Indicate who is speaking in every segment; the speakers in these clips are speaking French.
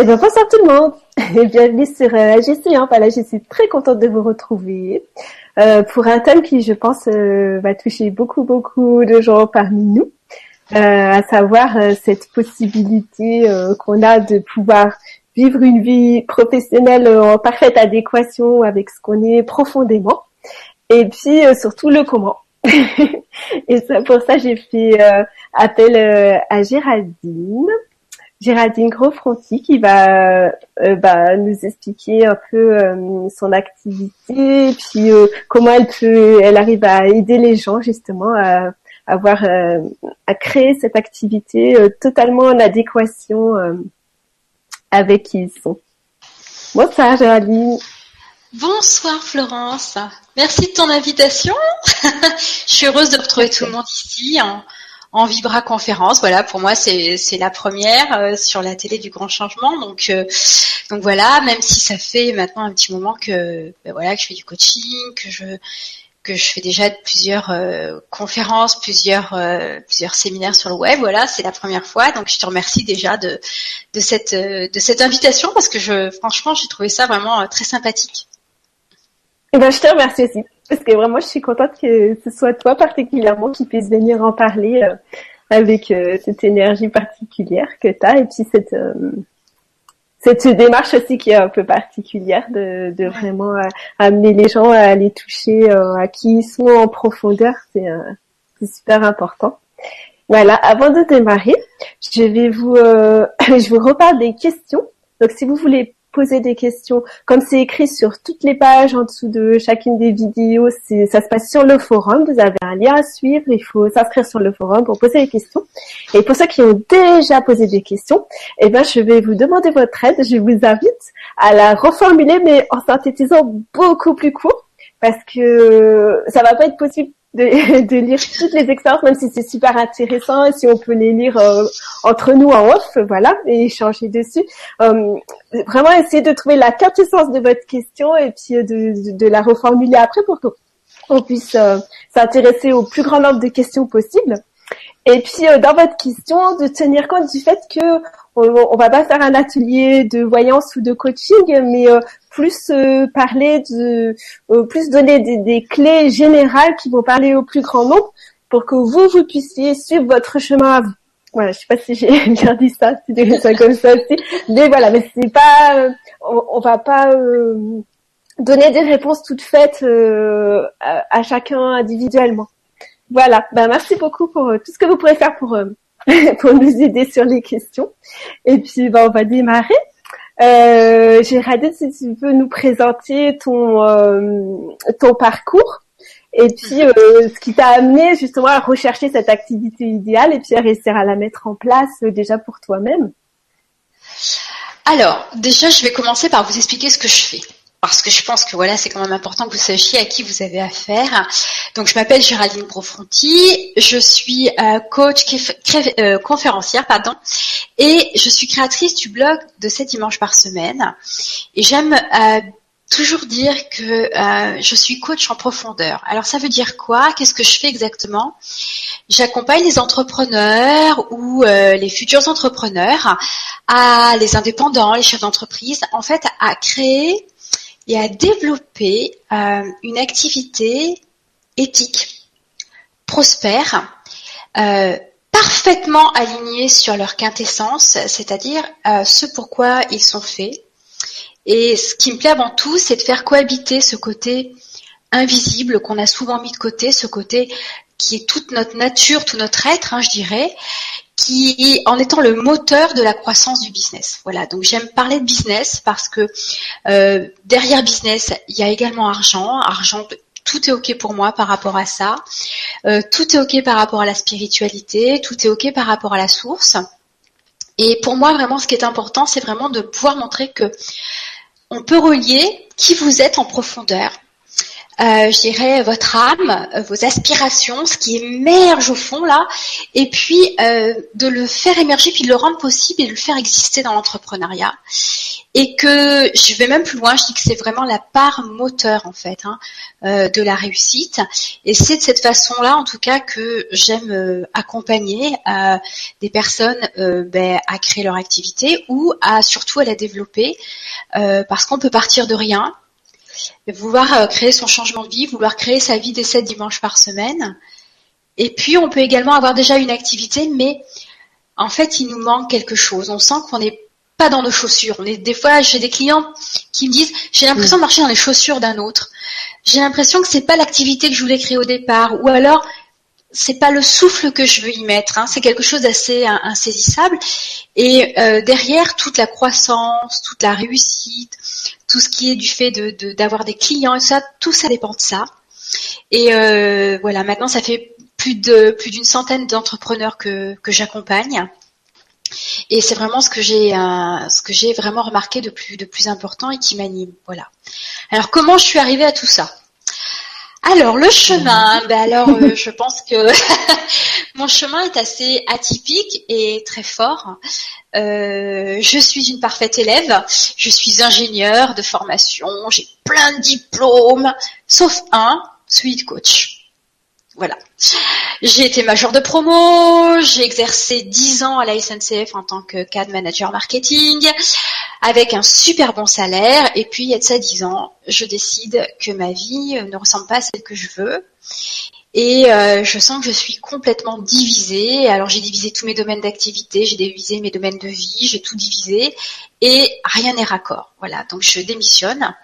Speaker 1: Eh bien, bonsoir tout le monde. Et bienvenue sur euh, AGC. Voilà, je suis très contente de vous retrouver. Euh, pour un thème qui, je pense, euh, va toucher beaucoup, beaucoup de gens parmi nous, euh, à savoir euh, cette possibilité euh, qu'on a de pouvoir vivre une vie professionnelle en parfaite adéquation avec ce qu'on est profondément, et puis surtout le comment. et ça, pour ça, j'ai fait appel à Géraldine Géraldine Grosfronti qui va euh, bah, nous expliquer un peu euh, son activité, puis euh, comment elle peut, elle arrive à aider les gens justement à avoir à créer cette activité totalement en adéquation avec qui ils sont. Bonsoir Géraldine.
Speaker 2: Bonsoir Florence. Merci de ton invitation. Je suis heureuse de retrouver tout le monde ici en Vibra conférence. Voilà, pour moi c'est la première euh, sur la télé du grand changement. Donc euh, donc voilà, même si ça fait maintenant un petit moment que ben voilà que je fais du coaching, que je que je fais déjà plusieurs euh, conférences, plusieurs plusieurs séminaires sur le web. Voilà, c'est la première fois. Donc je te remercie déjà de de cette de cette invitation parce que je franchement j'ai trouvé ça vraiment très sympathique.
Speaker 1: Eh ben je te remercie aussi. Parce que vraiment, je suis contente que ce soit toi particulièrement qui puisse venir en parler euh, avec euh, cette énergie particulière que tu as et puis cette euh, cette démarche aussi qui est un peu particulière de, de vraiment amener les gens à aller toucher à qui ils sont en profondeur, c'est super important. Voilà, avant de démarrer, je vais vous je vous reparle des questions. Donc si vous voulez poser des questions. Comme c'est écrit sur toutes les pages en dessous de chacune des vidéos, ça se passe sur le forum. Vous avez un lien à suivre. Il faut s'inscrire sur le forum pour poser des questions. Et pour ceux qui ont déjà posé des questions, eh ben, je vais vous demander votre aide. Je vous invite à la reformuler, mais en synthétisant beaucoup plus court parce que ça va pas être possible de, de, lire toutes les expériences, même si c'est super intéressant si on peut les lire euh, entre nous en off, voilà, et échanger dessus. Euh, vraiment essayer de trouver la quintessence de votre question et puis euh, de, de, la reformuler après pour qu'on puisse s'intéresser au plus grand nombre de questions possibles. Et puis dans votre question, de tenir compte du fait que on, va pas faire un atelier de voyance ou de coaching, mais plus euh, parler de, euh, plus donner des, clés générales qui vont parler au plus grand nombre pour que vous, vous puissiez suivre votre chemin à vous. Voilà, je sais pas si j'ai bien dit ça, si comme ça aussi, mais voilà, mais c'est pas, euh, on, va pas donner des réponses toutes faites à, chacun individuellement. Voilà, ben merci beaucoup pour tout ce que vous pourrez faire pour pour nous aider sur les questions. Et puis, ben, on va démarrer. Euh, Géraldine, si tu peux nous présenter ton euh, ton parcours et puis euh, ce qui t'a amené justement à rechercher cette activité idéale et puis à réussir à la mettre en place euh, déjà pour toi-même.
Speaker 2: Alors, déjà, je vais commencer par vous expliquer ce que je fais parce que je pense que voilà, c'est quand même important que vous sachiez à qui vous avez affaire. Donc, je m'appelle Géraldine Profronti, je suis euh, coach, euh, conférencière, pardon, et je suis créatrice du blog de 7 dimanches par semaine. Et j'aime euh, toujours dire que je suis coach en profondeur. Alors, ça veut dire quoi? Qu'est-ce que je fais exactement? J'accompagne les entrepreneurs ou les futurs entrepreneurs, à les indépendants, les chefs d'entreprise, en fait, à créer et à développer euh, une activité éthique, prospère, euh, parfaitement alignée sur leur quintessence, c'est-à-dire euh, ce pourquoi ils sont faits. Et ce qui me plaît avant tout, c'est de faire cohabiter ce côté invisible qu'on a souvent mis de côté, ce côté qui est toute notre nature, tout notre être, hein, je dirais, qui en étant le moteur de la croissance du business. Voilà, donc j'aime parler de business parce que euh, derrière business, il y a également argent. Argent, tout est ok pour moi par rapport à ça. Euh, tout est ok par rapport à la spiritualité. Tout est ok par rapport à la source. Et pour moi, vraiment, ce qui est important, c'est vraiment de pouvoir montrer que on peut relier qui vous êtes en profondeur euh, votre âme, euh, vos aspirations, ce qui émerge au fond là, et puis euh, de le faire émerger, puis de le rendre possible et de le faire exister dans l'entrepreneuriat. Et que je vais même plus loin, je dis que c'est vraiment la part moteur en fait hein, de la réussite. Et c'est de cette façon-là, en tout cas, que j'aime accompagner des personnes ben, à créer leur activité ou à surtout à la développer, parce qu'on peut partir de rien vouloir euh, créer son changement de vie, vouloir créer sa vie des 7 dimanches par semaine. Et puis, on peut également avoir déjà une activité, mais en fait, il nous manque quelque chose. On sent qu'on n'est pas dans nos chaussures. Des fois, j'ai des clients qui me disent, j'ai l'impression de marcher dans les chaussures d'un autre. J'ai l'impression que c'est pas l'activité que je voulais créer au départ. Ou alors, c'est pas le souffle que je veux y mettre. Hein. C'est quelque chose d'assez insaisissable. Et euh, derrière toute la croissance, toute la réussite, tout ce qui est du fait de d'avoir des clients et ça, tout ça dépend de ça. Et euh, voilà, maintenant ça fait plus de plus d'une centaine d'entrepreneurs que j'accompagne. Et c'est vraiment ce que j'ai euh, ce que j'ai vraiment remarqué de plus de plus important et qui m'anime. Voilà. Alors comment je suis arrivée à tout ça? Alors le chemin, ben alors euh, je pense que mon chemin est assez atypique et très fort. Euh, je suis une parfaite élève, je suis ingénieure de formation, j'ai plein de diplômes, sauf un, celui de coach. Voilà. J'ai été major de promo, j'ai exercé 10 ans à la SNCF en tant que cadre manager marketing, avec un super bon salaire, et puis il y a de ça 10 ans, je décide que ma vie ne ressemble pas à celle que je veux, et euh, je sens que je suis complètement divisée. Alors j'ai divisé tous mes domaines d'activité, j'ai divisé mes domaines de vie, j'ai tout divisé et rien n'est raccord. Voilà, donc je démissionne.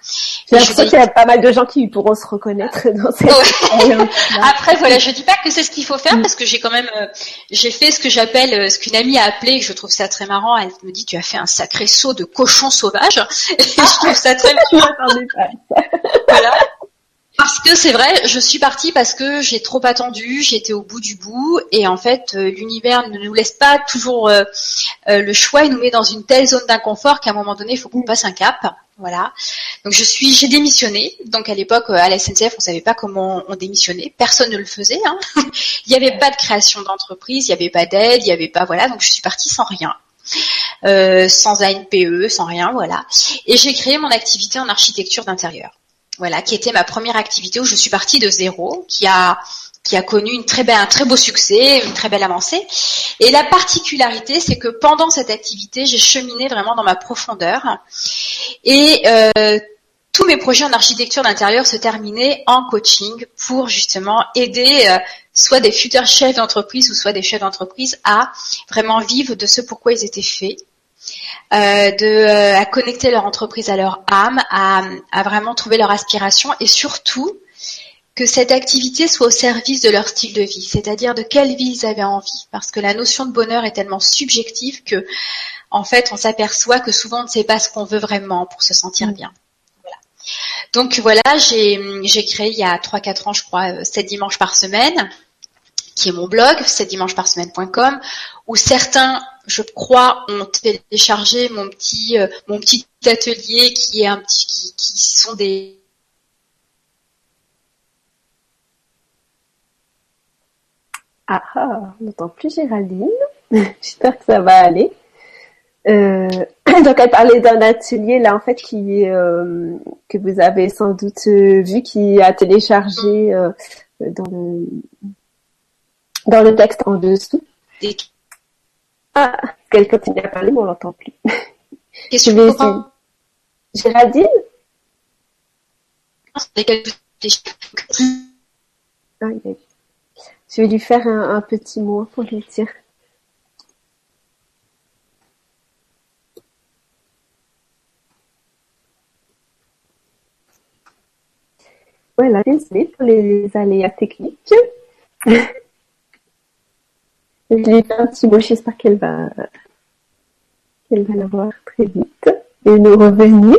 Speaker 1: J'ai l'impression qu'il y a pas mal de gens qui pourront se reconnaître dans cette
Speaker 2: Après voilà, je dis pas que c'est ce qu'il faut faire parce que j'ai quand même euh, j'ai fait ce que j'appelle euh, ce qu'une amie a appelé, je trouve ça très marrant. Elle me dit tu as fait un sacré saut de cochon sauvage. Et je trouve ça très marrant. voilà. Que c'est vrai, je suis partie parce que j'ai trop attendu, j'étais au bout du bout, et en fait, euh, l'univers ne nous laisse pas toujours euh, euh, le choix, il nous met dans une telle zone d'inconfort qu'à un moment donné, il faut qu'on passe un cap. Voilà. Donc je suis, j'ai démissionné. Donc à l'époque, à la SNCF, on savait pas comment on démissionnait. Personne ne le faisait. Hein. il n'y avait pas de création d'entreprise, il n'y avait pas d'aide, il n'y avait pas voilà. Donc je suis partie sans rien. sans ANPE, sans rien, voilà. Et j'ai créé mon activité en architecture d'intérieur voilà, qui était ma première activité où je suis partie de zéro, qui a qui a connu un très beau succès, une très belle avancée. Et la particularité, c'est que pendant cette activité, j'ai cheminé vraiment dans ma profondeur. Et euh, tous mes projets en architecture d'intérieur se terminaient en coaching pour justement aider euh, soit des futurs chefs d'entreprise ou soit des chefs d'entreprise à vraiment vivre de ce pourquoi ils étaient faits euh, de euh, à connecter leur entreprise à leur âme, à, à vraiment trouver leur aspiration et surtout que cette activité soit au service de leur style de vie, c'est-à-dire de quelle vie ils avaient envie, parce que la notion de bonheur est tellement subjective que, en fait, on s'aperçoit que souvent on ne sait pas ce qu'on veut vraiment pour se sentir mm. bien. Voilà. Donc voilà, j'ai créé il y a 3-4 ans, je crois, 7 euh, dimanches par semaine, qui est mon blog, 7 dimanches par semaine.com, où certains je crois, ont téléchargé mon petit euh, mon petit atelier qui est un petit qui, qui sont des
Speaker 1: Ah ah, on n'entend plus Géraldine. J'espère que ça va aller. Euh, donc elle parlait d'un atelier là en fait qui euh, que vous avez sans doute vu qui a téléchargé dans le dans le texte en dessous. Ah, qu'elle continue à parler, mais on l'entend plus.
Speaker 2: Qu'est-ce que
Speaker 1: tu Géraldine? Ah, Je vais lui faire un, petit mot pour lui dire. Voilà, désolé pour les aléas techniques. Je lui fais un petit mot, j'espère qu'elle va, qu'elle va l'avoir très vite et nous revenir.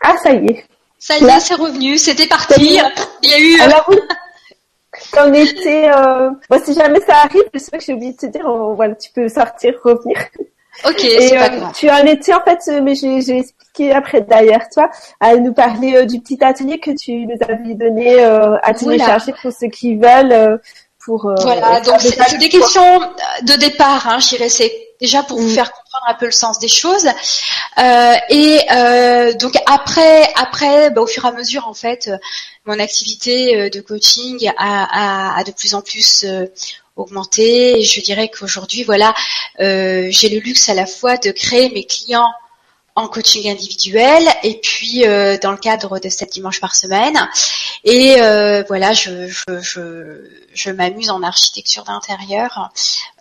Speaker 1: Ah, ça y est.
Speaker 2: Ça y est, c'est revenu, c'était parti. Il y a eu.
Speaker 1: Alors, oui. On était. Euh... Bon, si jamais ça arrive, je sais que j'ai oublié de te dire, voilà, tu peux sortir, revenir.
Speaker 2: Ok, c'est pas euh.
Speaker 1: Tu en étais en fait, euh, mais j'ai expliqué après derrière toi, à nous parler euh, du petit atelier que tu nous avais donné à télécharger pour ceux qui veulent. pour,
Speaker 2: voilà, donc c'est des questions de départ, hein, je dirais, c'est déjà pour vous mm. faire comprendre un peu le sens des choses. Euh, et euh, donc après, après, bah, au fur et à mesure, en fait, mon activité de coaching a, a, a de plus en plus augmenter. Et je dirais qu'aujourd'hui, voilà, euh, j'ai le luxe à la fois de créer mes clients en coaching individuel et puis euh, dans le cadre de 7 dimanches par semaine. Et euh, voilà, je, je, je, je m'amuse en architecture d'intérieur,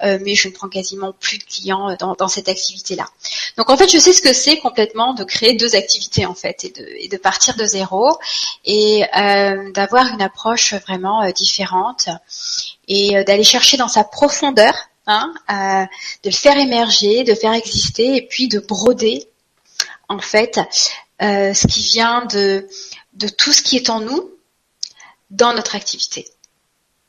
Speaker 2: euh, mais je ne prends quasiment plus de clients dans, dans cette activité-là. Donc en fait, je sais ce que c'est complètement de créer deux activités en fait et de, et de partir de zéro et euh, d'avoir une approche vraiment différente et d'aller chercher dans sa profondeur Hein, de le faire émerger, de faire exister, et puis de broder en fait euh, ce qui vient de, tout ce qui est en nous dans notre activité.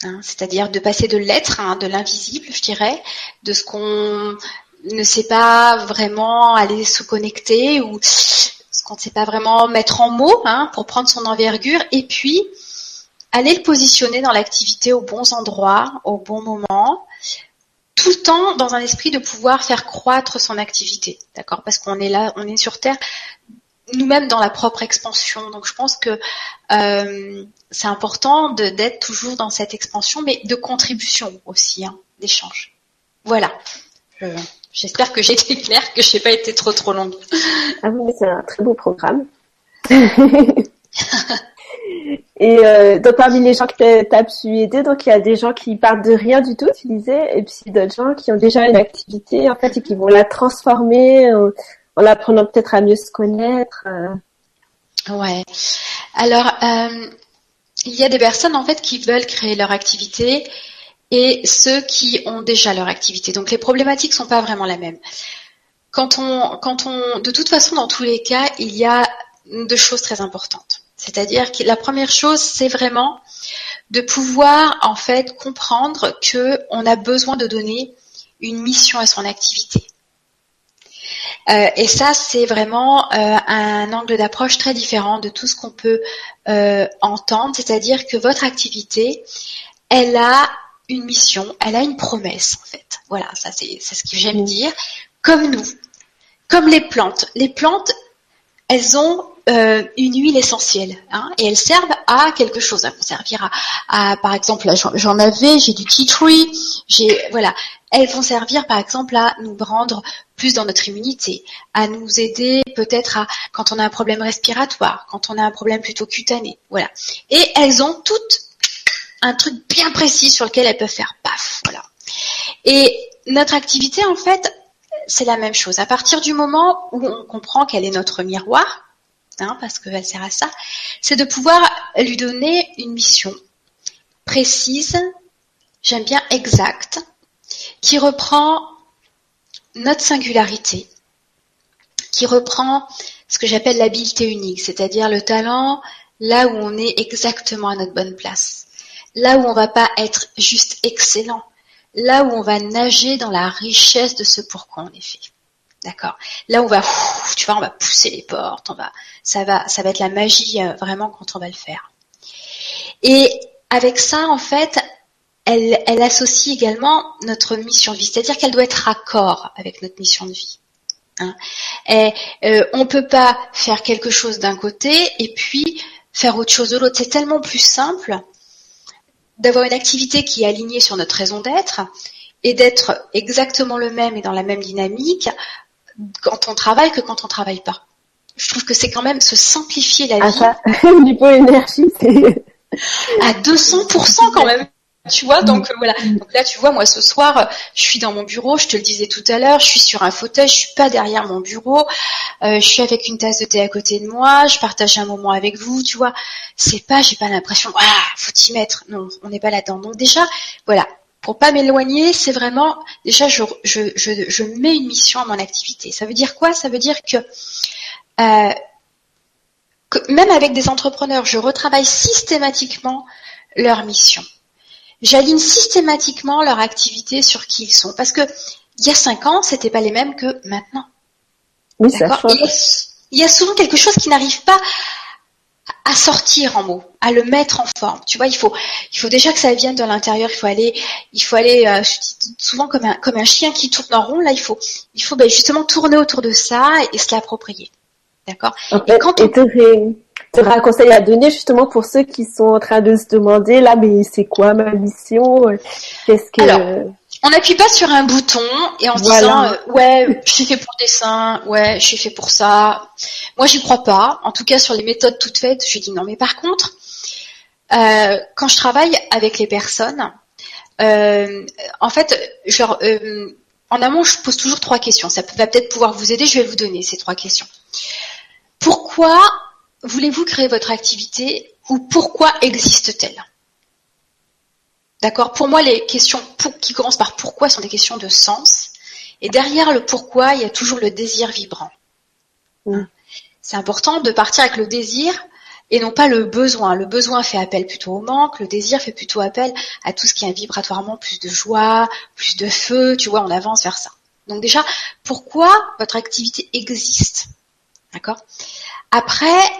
Speaker 2: Hein, c'est-à-dire de passer de l'être, hein, de l'invisible, je dirais, de ce qu'on ne sait pas vraiment aller se connecter ou ce qu'on ne sait pas vraiment mettre en mots hein, pour prendre son envergure, et puis aller le positionner dans l'activité aux bons endroits, au bon moment, tout le temps dans un esprit de pouvoir faire croître son activité, d'accord? Parce qu'on est là, on est sur Terre, nous-mêmes dans la propre expansion. Donc je pense que euh, c'est important d'être toujours dans cette expansion, mais de contribution aussi, hein, d'échange. Voilà. J'espère que j'ai été claire, que je n'ai pas été trop trop longue.
Speaker 1: Ah oui, c'est un très beau programme. Et euh, donc parmi les gens que tu as pu aider, donc il y a des gens qui partent de rien du tout, tu disais, et puis d'autres gens qui ont déjà une activité en fait et qui vont la transformer en, en apprenant peut-être à mieux se connaître.
Speaker 2: Euh. Ouais. Alors euh, il y a des personnes en fait qui veulent créer leur activité et ceux qui ont déjà leur activité. Donc les problématiques sont pas vraiment la même. Quand on, quand on, de toute façon, dans tous les cas, il y a deux choses très importantes. C'est-à-dire que la première chose, c'est vraiment de pouvoir en fait comprendre que on a besoin de donner une mission à son activité. Euh, et ça, c'est vraiment euh, un angle d'approche très différent de tout ce qu'on peut euh, entendre. C'est-à-dire que votre activité, elle a une mission, elle a une promesse en fait. Voilà, ça c'est ce que j'aime dire. Comme nous, comme les plantes. Les plantes, elles ont euh, une huile essentielle hein, et elles servent à quelque chose. Elles vont servir à, par exemple, j'en avais, j'ai du tea tree, j'ai voilà. Elles vont servir par exemple à nous rendre plus dans notre immunité, à nous aider peut-être à quand on a un problème respiratoire, quand on a un problème plutôt cutané, voilà. Et elles ont toutes un truc bien précis sur lequel elles peuvent faire paf, voilà. Et notre activité en fait, c'est la même chose. À partir du moment où on comprend qu'elle est notre miroir, Hein, parce qu'elle sert à ça, c'est de pouvoir lui donner une mission précise, j'aime bien exacte, qui reprend notre singularité, qui reprend ce que j'appelle l'habileté unique, c'est-à-dire le talent là où on est exactement à notre bonne place, là où on va pas être juste excellent, là où on va nager dans la richesse de ce pourquoi on est fait. D'accord. Là, on va, tu vois, on va pousser les portes, on va, ça va, ça va être la magie euh, vraiment quand on va le faire. Et avec ça, en fait, elle, elle associe également notre mission de vie, c'est-à-dire qu'elle doit être raccord avec notre mission de vie. Hein. Et euh, on peut pas faire quelque chose d'un côté et puis faire autre chose de l'autre. C'est tellement plus simple d'avoir une activité qui est alignée sur notre raison d'être et d'être exactement le même et dans la même dynamique quand on travaille que quand on travaille pas. Je trouve que c'est quand même se simplifier la ah, vie.
Speaker 1: Ça, niveau énergie, c'est
Speaker 2: à 200% quand même. Tu vois, donc euh, voilà. Donc là, tu vois, moi ce soir, je suis dans mon bureau. Je te le disais tout à l'heure, je suis sur un fauteuil, je suis pas derrière mon bureau. Euh, je suis avec une tasse de thé à côté de moi. Je partage un moment avec vous. Tu vois, c'est pas, j'ai pas l'impression, ah, faut y mettre. Non, on n'est pas là-dedans. Donc déjà, voilà, pour pas m'éloigner, c'est vraiment déjà je, je, je, je, mets une mission à mon activité. Ça veut dire quoi? Ça veut dire que euh, même avec des entrepreneurs, je retravaille systématiquement leur mission. J'aligne systématiquement leur activité sur qui ils sont. Parce que il y a cinq ans, c'était pas les mêmes que maintenant.
Speaker 1: Oui, ça
Speaker 2: il y a souvent quelque chose qui n'arrive pas à sortir en mots, à le mettre en forme. Tu vois, il faut, il faut déjà que ça vienne de l'intérieur. Il faut aller, il faut aller euh, souvent comme un, comme un chien qui tourne en rond. Là, il faut, il faut ben, justement tourner autour de ça et, se l'approprier. D'accord?
Speaker 1: et quand on... tu aurais un conseil à donner justement pour ceux qui sont en train de se demander là, mais c'est quoi ma mission? Qu'est-ce que
Speaker 2: on n'appuie pas sur un bouton et en se disant euh, ouais, je suis fait pour le dessin, ouais, je suis fait pour ça. Moi, j'y crois pas. En tout cas, sur les méthodes toutes faites, je dis non. Mais par contre, euh, quand je travaille avec les personnes, euh, en fait, en amont, je pose toujours trois questions. Ça va peut-être pouvoir vous aider. Je vais vous donner ces trois questions. Pourquoi voulez-vous créer votre activité ou pourquoi existe-t-elle? D'accord Pour moi, les questions qui commencent par pourquoi sont des questions de sens. Et derrière le pourquoi, il y a toujours le désir vibrant. Mm. C'est important de partir avec le désir et non pas le besoin. Le besoin fait appel plutôt au manque, le désir fait plutôt appel à tout ce qui est vibratoirement plus de joie, plus de feu, tu vois, on avance vers ça. Donc déjà, pourquoi votre activité existe? D'accord? Après,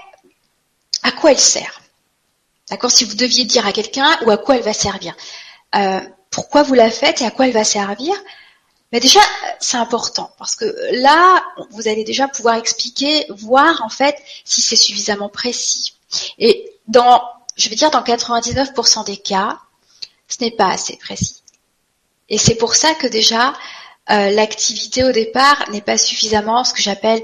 Speaker 2: à quoi elle sert? D'accord Si vous deviez dire à quelqu'un ou à quoi elle va servir. Euh, pourquoi vous la faites et à quoi elle va servir? Mais déjà, c'est important parce que là, vous allez déjà pouvoir expliquer, voir en fait si c'est suffisamment précis. Et dans, je vais dire, dans 99% des cas, ce n'est pas assez précis. Et c'est pour ça que déjà, euh, l'activité au départ n'est pas suffisamment ce que j'appelle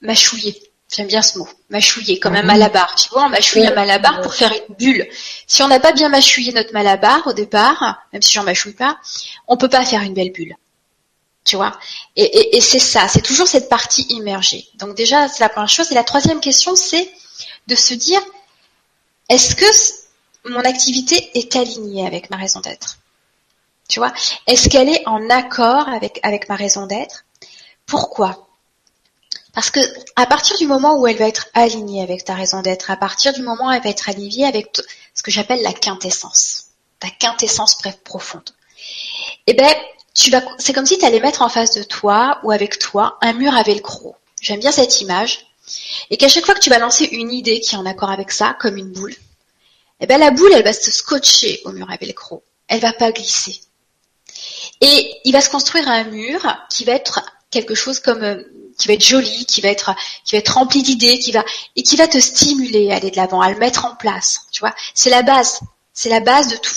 Speaker 2: mâchouillée. J'aime bien ce mot, mâchouiller, comme un mhm. malabar. Tu vois, on mâchouille un malabar pour faire une bulle. Si on n'a pas bien mâchouillé notre malabar au départ, même si j'en mâchouille pas, on peut pas faire une belle bulle. Tu vois? Et, c'est ça, c'est toujours cette partie immergée. Donc déjà, c'est la première chose. Et la troisième question, c'est de se dire, est-ce que mon activité est alignée avec ma raison d'être? Tu vois? Est-ce qu'elle est en accord avec, avec ma raison d'être? Pourquoi? Parce que à partir du moment où elle va être alignée avec ta raison d'être, à partir du moment où elle va être alignée avec ce que j'appelle la quintessence, ta quintessence profonde, eh ben, tu vas, c'est comme si tu allais mettre en face de toi ou avec toi un mur à velcro. J'aime bien cette image. Et qu'à chaque fois que tu vas lancer une idée qui est en accord avec ça, comme une boule, eh ben, la boule, elle va se scotcher au mur à velcro. Elle va pas glisser. Et il va se construire un mur qui va être quelque chose comme euh, qui va être joli, qui va être qui va être rempli d'idées, qui va et qui va te stimuler à aller de l'avant, à le mettre en place. Tu vois, c'est la base, c'est la base de tout.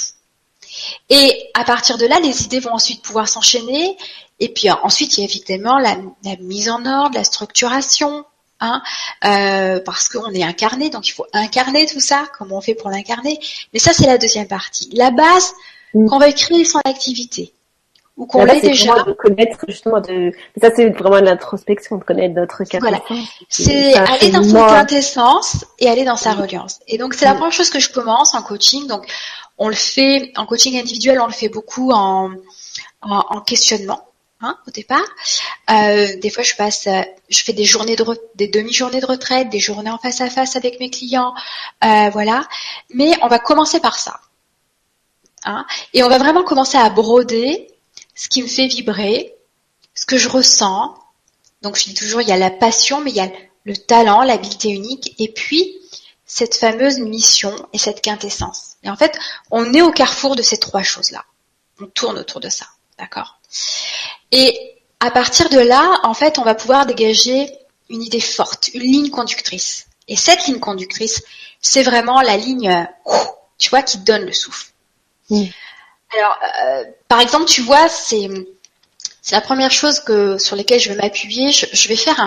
Speaker 2: Et à partir de là, les idées vont ensuite pouvoir s'enchaîner. Et puis ensuite, il y a évidemment la, mise en ordre, la structuration, hein, euh, parce qu'on est incarné, donc il faut incarner tout ça, comment on fait pour l'incarner. Mais ça, c'est la deuxième partie. La base, mm. qu'on va créer son activité
Speaker 1: ou qu'on l'ait déjà. De connaître justement de, ça c'est vraiment l'introspection de connaître notre quintessence. Voilà.
Speaker 2: C'est aller dans son quintessence et aller dans sa reliance. Et donc c'est la première chose que je commence en coaching. Donc on le fait en coaching individuel, on le fait beaucoup en, en, questionnement. Hein, au départ, euh, des fois je passe, euh, je fais des journées de des demi-journées de retraite, des journées en face à face avec mes clients, euh, voilà. Mais on va commencer par ça, hein, et on va vraiment commencer à broder ce qui me fait vibrer, ce que je ressens. Donc je dis toujours, il y a la passion, mais il y a le talent, l'habileté unique, et puis cette fameuse mission et cette quintessence. Et en fait, on est au carrefour de ces trois choses-là. On tourne autour de ça, d'accord? Et à partir de là, en fait, on va pouvoir dégager une idée forte, une ligne conductrice. Et cette ligne conductrice, c'est vraiment la ligne, tu vois, qui donne le souffle. Alors, euh, par exemple, tu vois, c'est c'est la première chose que sur lesquelles je vais m'appuyer. Je, vais faire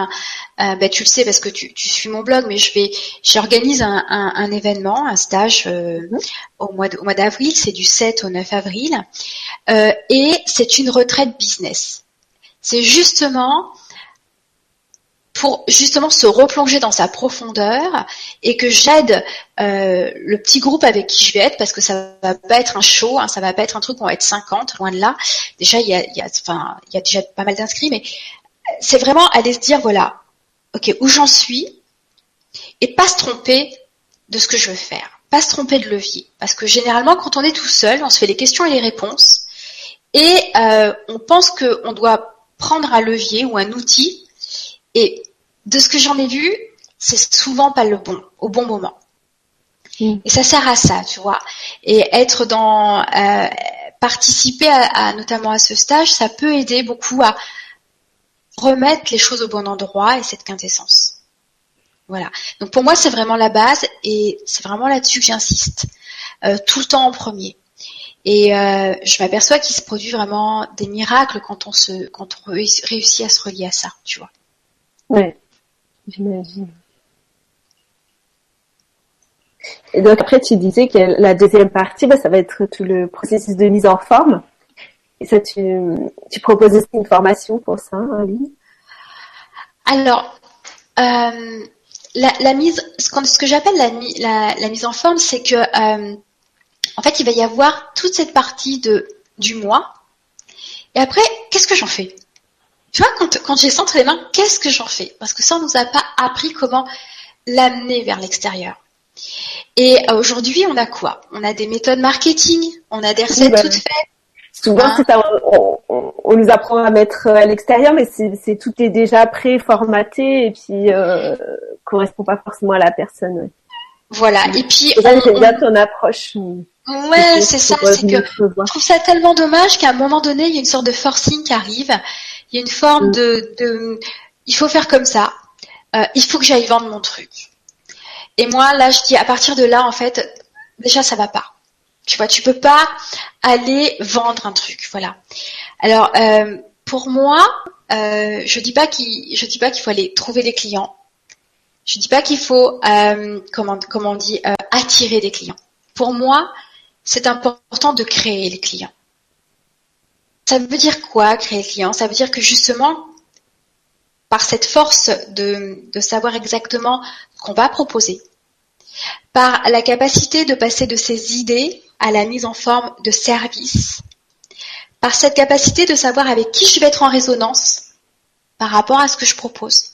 Speaker 2: un, ben, tu le sais parce que tu, tu suis mon blog, mais je vais, j'organise un, un, événement, un stage euh, au mois au mois d'avril. C'est du 7 au 9 avril, euh, et c'est une retraite business. C'est justement pour justement se replonger dans sa profondeur et que j'aide euh, le petit groupe avec qui je vais être parce que ça va pas être un show, hein, ça va pas être un truc où on va être 50, loin de là. Déjà il y a, y a déjà pas mal d'inscrits, mais c'est vraiment aller se dire voilà, ok où j'en suis et pas se tromper de ce que je veux faire, pas se tromper de levier, parce que généralement quand on est tout seul, on se fait les questions et les réponses, et euh, on pense qu'on doit prendre un levier ou un outil, et de ce que j'en ai vu, c'est souvent pas le bon, au bon moment. Mm. Et ça sert à ça, tu vois. Et être dans euh, participer à, notamment à ce stage, ça peut aider beaucoup à remettre les choses au bon endroit et cette quintessence. Voilà. Donc pour moi, c'est vraiment la base et c'est vraiment là-dessus que j'insiste euh, tout le temps en premier. Et euh, je m'aperçois qu'il se produit vraiment des miracles quand on se, quand on réussit à se relier à ça, tu vois.
Speaker 1: Ouais, j'imagine. Et donc après, tu disais que la deuxième partie, bah, ça va être tout le processus de mise en forme. Et ça, tu, tu proposes aussi une formation pour ça en ligne
Speaker 2: Alors, euh, la, la, mise, ce, que j'appelle la, la, la, mise en forme, c'est que euh, en fait, il va y avoir toute cette partie de du mois. Et après, qu'est-ce que j'en fais? Tu vois, quand, quand j'ai centré les mains, qu'est-ce que j'en fais? Parce que ça, on nous a pas appris comment l'amener vers l'extérieur. Et aujourd'hui, on a quoi? On a des méthodes marketing, on a des recettes bah toutes faites.
Speaker 1: Souvent, hein on, nous apprend à mettre à l'extérieur, mais c'est tout est déjà pré-formaté et puis euh, correspond pas forcément à la personne.
Speaker 2: Voilà. Et puis,
Speaker 1: j'aime bien ton approche.
Speaker 2: Ouais, c'est ça. C'est que je trouve ça tellement dommage qu'à un moment donné, il y a une sorte de forcing qui arrive. Il y a une forme de, il faut faire comme ça. Euh, il faut que j'aille vendre mon truc. Et moi, là, je dis, à partir de là, en fait, déjà, ça va pas. Tu vois, tu peux pas aller vendre un truc, voilà. Alors, euh, pour moi, euh, je dis pas qu'il, je dis pas qu'il faut aller trouver des clients. Je dis pas qu'il faut, comment, comment on dit, attirer des clients. Pour moi, c'est important de créer les clients. Ça veut dire quoi, créer les clients Ça veut dire que justement, par cette force de, savoir exactement ce qu'on va proposer, par la capacité de passer de ces idées à la mise en forme de services, par cette capacité de savoir avec qui je vais être en résonance par rapport à ce que je propose,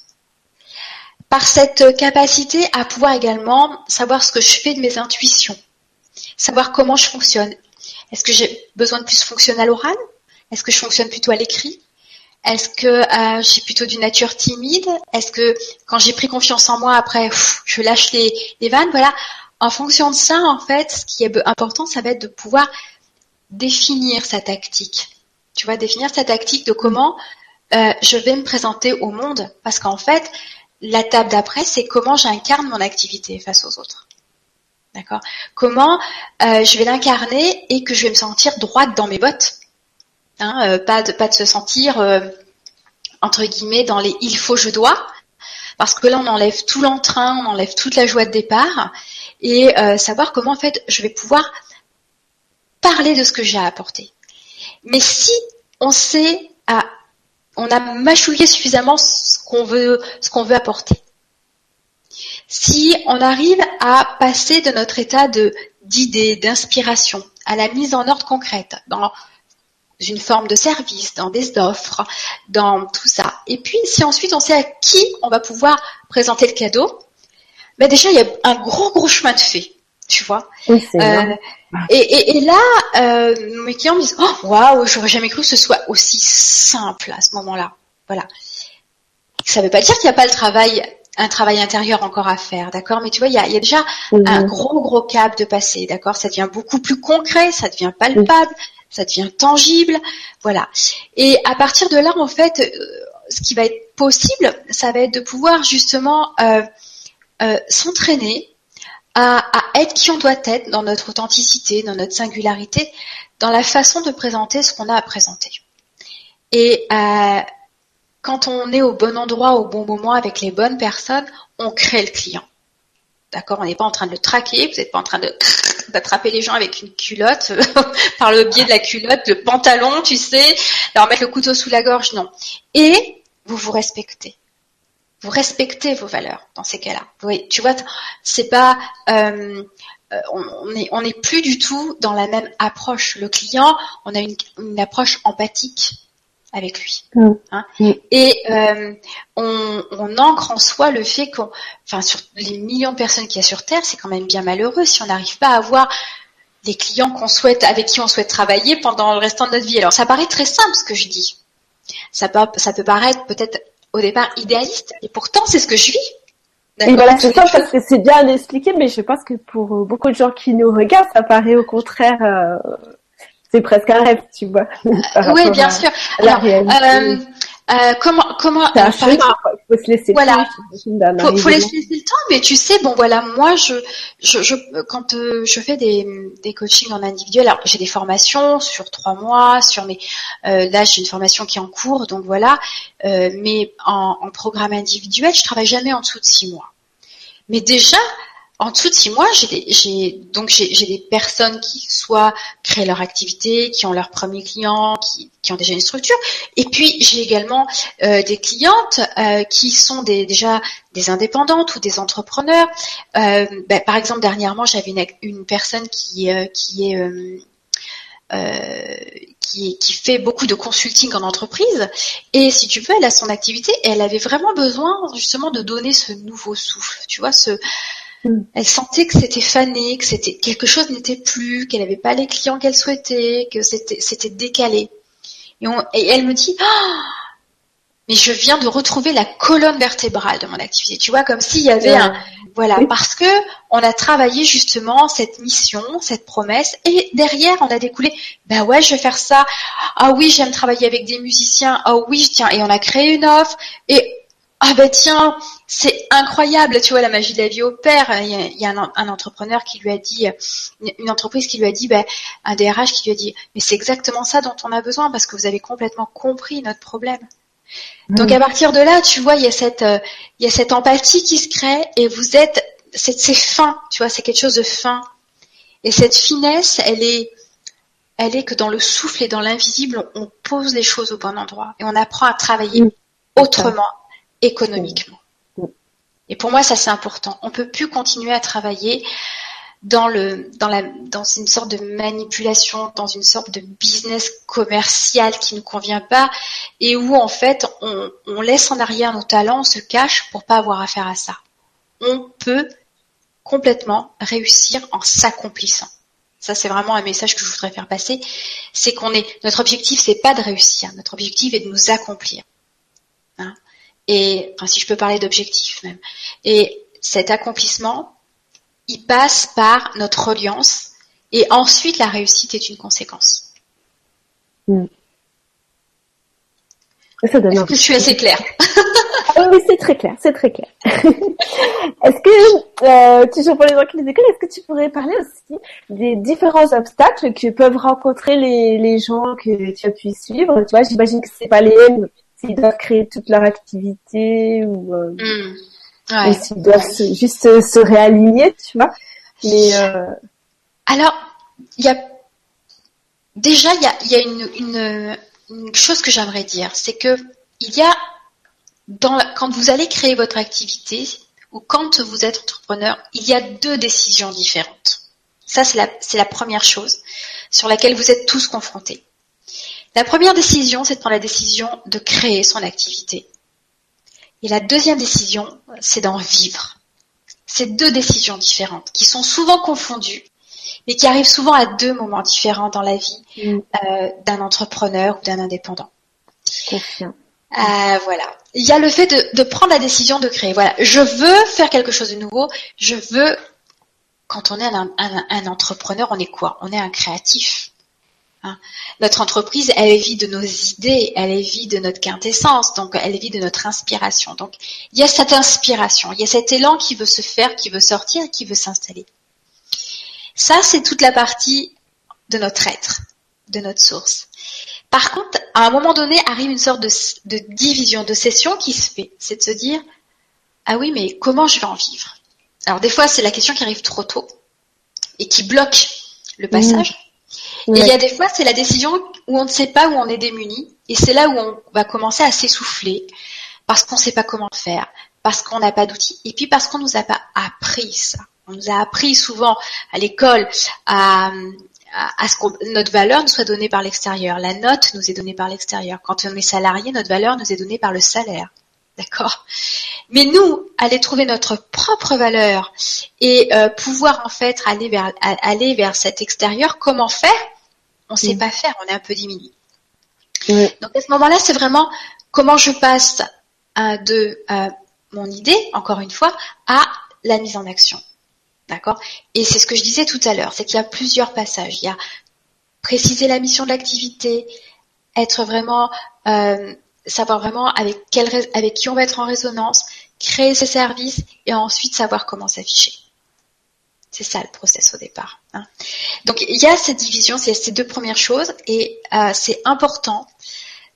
Speaker 2: par cette capacité à pouvoir également savoir ce que je fais de mes intuitions, savoir comment je fonctionne. Est-ce que j'ai besoin de plus fonctionner à l'oral Est-ce que je fonctionne plutôt à l'écrit? Est-ce que euh, je plutôt d'une nature timide? Est-ce que quand j'ai pris confiance en moi, après, je lâche les, les vannes? Voilà. En fonction de ça, en fait, ce qui est important, ça va être de pouvoir définir sa tactique. Tu vois, définir sa tactique de comment euh, je vais me présenter au monde. Parce qu'en fait, la table d'après, c'est comment j'incarne mon activité face aux autres. D'accord? Comment euh, je vais l'incarner et que je vais me sentir droite dans mes bottes Hein, euh, pas de pas se sentir euh, entre guillemets dans les il faut je dois parce que là on enlève tout l'entrain, on enlève toute la joie de départ et euh, savoir comment en fait je vais pouvoir parler de ce que j'ai à apporter. Mais si on sait on a mâchouillé suffisamment ce qu'on veut ce qu'on veut apporter. Si on arrive à passer de notre état de d'idée, d'inspiration à la mise en ordre concrète une forme de service, dans des offres, dans tout ça. Et puis, si ensuite on sait à qui on va pouvoir présenter le cadeau, ben déjà, il y a un gros, gros chemin de fait, tu vois.
Speaker 1: euh,
Speaker 2: et, et, là, euh, mes clients me disent, oh, waouh, j'aurais jamais cru que ce soit aussi simple à ce moment-là. Voilà. Ça veut pas dire qu'il n'y a pas le travail un travail intérieur encore à faire, d'accord? Mais tu vois, il y a, déjà un gros gros cap de passer, d'accord? Ça devient beaucoup plus concret, ça devient palpable, ça devient tangible, voilà. Et à partir de là, en fait, euh, ce qui va être possible, ça va être de pouvoir justement euh, euh, s'entraîner à, être qui on doit être dans notre authenticité, dans notre singularité, dans la façon de présenter ce qu'on a à présenter. Et quand on est au bon endroit, au bon moment, avec les bonnes personnes, on crée le client. D'accord On n'est pas en train de le traquer, vous n'êtes pas en train d'attraper les gens avec une culotte, par le biais de la culotte, le pantalon, tu sais, leur mettre le couteau sous la gorge, non. Et vous vous respectez. Vous respectez vos valeurs dans ces cas-là. Oui, tu vois, c'est pas, euh, euh on n'est plus du tout dans la même approche. Le client, on a une approche empathique avec lui. Mm. Hein. Mm. Et euh, on, on, ancre en soi le fait qu'on, enfin sur les millions de personnes qu'il y a sur Terre, c'est quand même bien malheureux si on n'arrive pas à avoir des clients qu'on souhaite, avec qui on souhaite travailler pendant le restant de notre vie. Alors ça paraît très simple ce que je dis. Ça peut, ça peut paraître peut-être au départ idéaliste, et pourtant c'est ce que je vis.
Speaker 1: Et voilà, c'est ça parce que c'est bien expliqué, mais je pense que pour beaucoup de gens qui nous regardent, ça paraît au contraire, euh, c'est presque un rêve, tu vois.
Speaker 2: oui, bien sûr. Alors, euh, euh, comment, comment,
Speaker 1: un chemin, faut se laisser
Speaker 2: voilà. le temps. Faut, faut laisser le temps, mais tu sais, bon voilà, moi je, je, je quand euh, je fais des, des coachings en individuel, alors j'ai des formations sur trois mois, sur mes, euh, là j'ai une formation qui est en cours, donc voilà, euh, mais en, en programme individuel, je travaille jamais en dessous de six mois. Mais déjà, en dessous de six mois, j'ai donc j'ai des personnes qui soit créent leur activité, qui ont leur premier client, qui, qui ont déjà une structure, et puis j'ai également euh, des clientes euh, qui sont des, déjà des indépendantes ou des entrepreneurs. Euh, ben, par exemple, dernièrement, j'avais une, une, personne qui euh, qui est euh, qui, qui, fait beaucoup de consulting en entreprise et si tu veux, elle a son activité et elle avait vraiment besoin justement de donner ce nouveau souffle, tu vois, ce. Elle sentait que c'était fané, que c'était quelque chose n'était plus, qu'elle n'avait pas les clients qu'elle souhaitait, que c'était c'était décalé. Et, et, elle me dit, ah, mais je viens de retrouver la colonne vertébrale de mon activité. Tu vois, comme s'il y avait un, voilà, parce que on a travaillé justement cette mission, cette promesse, et derrière on a découlé, bah ouais, je vais faire ça. Ah oui, j'aime travailler avec des musiciens. Ah oui, tiens, et on a créé une offre. Et ah ben tiens, c'est incroyable, tu vois, la magie de la vie au père. Il y a, un, entrepreneur qui lui a dit, une entreprise qui lui a dit, ben, un DRH qui lui a dit, mais c'est exactement ça dont on a besoin parce que vous avez complètement compris notre problème. Donc à partir de là, tu vois, il y a cette, euh, il y a cette empathie qui se crée et vous êtes, c'est, c'est fin, tu vois, c'est quelque chose de fin. Et cette finesse, elle est, elle est que dans le souffle et dans l'invisible, on pose les choses au bon endroit et on apprend à travailler autrement économiquement. Et pour moi, ça c'est important. On peut plus continuer à travailler dans le dans la dans une sorte de manipulation, dans une sorte de business commercial qui ne convient pas et où en fait on, on laisse en arrière nos talents, on se cache pour pas avoir affaire à ça. On peut complètement réussir en s'accomplissant. Ça, c'est vraiment un message que je voudrais faire passer. C'est qu'on est, notre objectif, c'est pas de réussir. Notre objectif est de nous accomplir. Et si je peux parler d'objectif même. Et cet accomplissement, il passe par notre reliance et ensuite la réussite est une conséquence. Hmm. Ça donne Est-ce que je suis assez claire?
Speaker 1: Ah Oui, c'est très clair, c'est très clair. est-ce que, euh, toujours pour les gens qui les écoutent, est-ce que tu pourrais parler aussi des différents obstacles que peuvent rencontrer les, les gens que tu as pu suivre? Tu vois, j'imagine que c'est pas les mêmes s'ils doivent créer toute leur activité ou, euh, hmm. s'ils doivent juste se réaligner, tu vois. Mais euh...
Speaker 2: alors, il y a déjà il y a, y a une, une, une, chose que j'aimerais dire, c'est que il y a dans quand vous allez créer votre activité ou quand vous êtes entrepreneur, il y a deux décisions différentes. Ça, c'est la, c'est la première chose sur laquelle vous êtes tous confrontés. La première décision, c'est de prendre la décision de créer son activité. Et la deuxième décision, c'est d'en vivre. C'est deux décisions différentes qui sont souvent confondues, mais qui arrivent souvent à deux moments différents dans la vie mm. euh, d'un entrepreneur ou d'un indépendant.
Speaker 1: Confiant.
Speaker 2: Euh, voilà. Il y a le fait de, prendre la décision de créer. Voilà, je veux faire quelque chose de nouveau. Je veux. Quand on est un entrepreneur, on est quoi? On est un créatif. Hein. Notre entreprise, elle vit de nos idées, elle vit de notre quintessence, donc elle vit de notre inspiration. Donc il y a cette inspiration, il y a cet élan qui veut se faire, qui veut sortir, qui veut s'installer. Ça, c'est toute la partie de notre être, de notre source. Par contre, à un moment donné, arrive une sorte de, de division, de session qui se fait. C'est de se dire, ah oui, mais comment je vais en vivre? Alors des fois, c'est la question qui arrive trop tôt et qui bloque le passage. Mmh. Et il y a des fois, c'est la décision où on ne sait pas où on est démuni, et c'est là où on va commencer à s'essouffler, parce qu'on ne sait pas comment faire, parce qu'on n'a pas d'outils, et puis parce qu'on nous a pas appris ça. On nous a appris souvent à l'école à, à ce que notre valeur nous soit donnée par l'extérieur. La note nous est donnée par l'extérieur. Quand on est salarié, notre valeur nous est donnée par le salaire. D'accord Mais nous, aller trouver notre propre valeur et euh, pouvoir en fait aller vers aller vers cet extérieur, comment faire? On ne sait mm. pas faire, on est un peu diminué. Donc à ce moment-là, c'est vraiment comment je passe euh, de euh, mon idée, encore une fois, à la mise en action. D'accord? Et c'est ce que je disais tout à l'heure, c'est qu'il y a plusieurs passages. Il y a préciser la mission de l'activité, être vraiment, euh, savoir vraiment avec, quel, avec qui on va être en résonance, créer ses services et ensuite savoir comment s'afficher. C'est ça le process au départ. Hein. Donc il y a cette division, c'est ces deux premières choses et euh, c'est important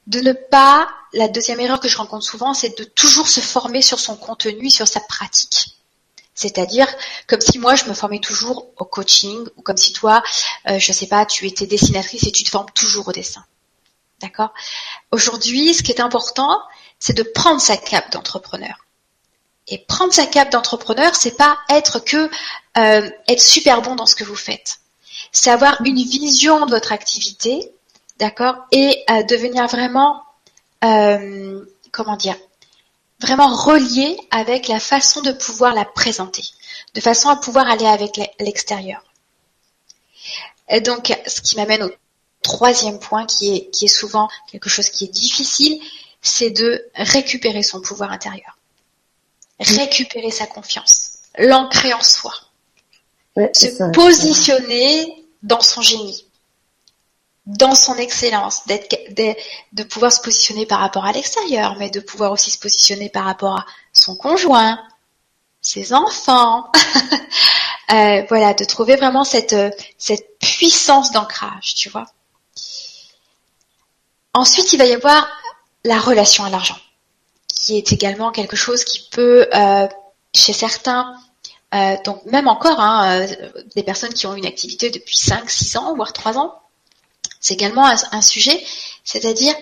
Speaker 2: de ne pas, la deuxième erreur que je rencontre souvent, c'est de toujours se former sur son contenu, sur sa pratique. C'est-à-dire comme si moi je me formais toujours au coaching ou comme si toi, euh, je sais pas, tu étais dessinatrice et tu te formes toujours au dessin. D'accord? Aujourd'hui, ce qui est important, c'est de prendre sa cape d'entrepreneur. Et prendre sa cape d'entrepreneur, c'est pas être que euh, être super bon dans ce que vous faites. C'est avoir une vision de votre activité, d'accord, et euh, devenir vraiment, euh, comment dire, vraiment relié avec la façon de pouvoir la présenter, de façon à pouvoir aller avec l'extérieur. Donc, ce qui m'amène au troisième point qui est, qui est souvent quelque chose qui est difficile, c'est de récupérer son pouvoir intérieur. Récupérer sa confiance, l'ancrer en soi. se positionner dans son génie dans son excellence, d'être, de, pouvoir se positionner par rapport à l'extérieur, mais de pouvoir aussi se positionner par rapport à son conjoint, ses enfants. euh, voilà, de trouver vraiment cette, cette puissance d'ancrage, tu vois. Ensuite, il va y avoir la relation à l'argent, qui est également quelque chose qui peut, euh, chez certains, euh, donc même encore, hein, euh, des personnes qui ont une activité depuis 5, 6 ans, voire 3 ans, c'est également un, sujet, c'est-à-dire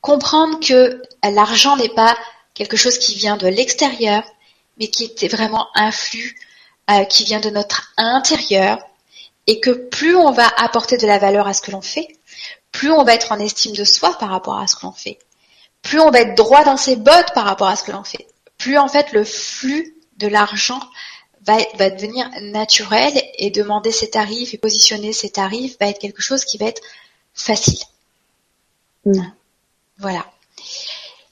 Speaker 2: comprendre que l'argent n'est pas quelque chose qui vient de l'extérieur, mais qui est vraiment un flux qui vient de notre intérieur, et que plus on va apporter de la valeur à ce que l'on fait, plus on va être en estime de soi par rapport à ce que l'on fait, plus on va être droit dans ses bottes par rapport à ce que l'on fait, plus en fait le flux de l'argent va, va, devenir naturel et demander ses tarifs et positionner ses tarifs va être quelque chose qui va être facile. Mm. Voilà.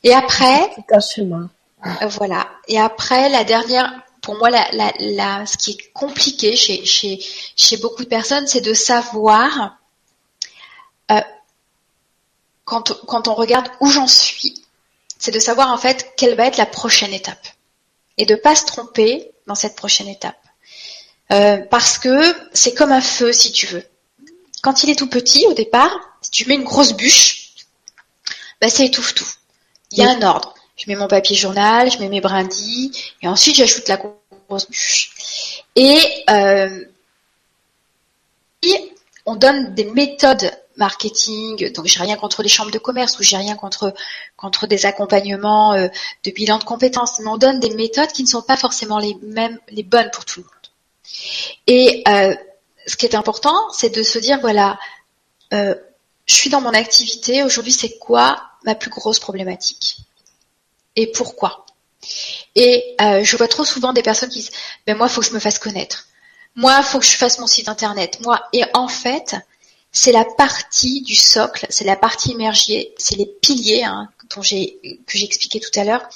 Speaker 2: Et après,
Speaker 1: un
Speaker 2: Voilà. Et après, la dernière, pour moi, la, la, ce qui est compliqué chez, chez, chez beaucoup de personnes, c'est de savoir euh, quand, quand on regarde où j'en suis, c'est de savoir en fait quelle va être la prochaine étape et de pas se tromper dans cette prochaine étape. Euh, parce que c'est comme un feu, si tu veux quand il est tout petit, au départ, si tu mets une grosse bûche, bah, ça étouffe tout. Il y a un ordre. Je mets mon papier journal, je mets mes brindilles, et ensuite j'ajoute la grosse bûche. Et, euh, on donne des méthodes marketing, donc j'ai rien contre les chambres de commerce ou j'ai rien contre contre des accompagnements euh, de bilan de compétences, mais on donne des méthodes qui ne sont pas forcément les mêmes, les bonnes pour tout le monde. Et euh, ce qui est important, c'est de se dire voilà, euh, je suis dans mon activité. Aujourd'hui, c'est quoi ma plus grosse problématique et pourquoi? Et je vois trop souvent des personnes qui disent ben moi, faut que je me fasse connaître. Moi, faut que je fasse mon site internet. Moi, et en fait, c'est la partie du socle, c'est la partie immergée, c'est les piliers hein, dont j'ai que j'ai expliqué tout à l'heure,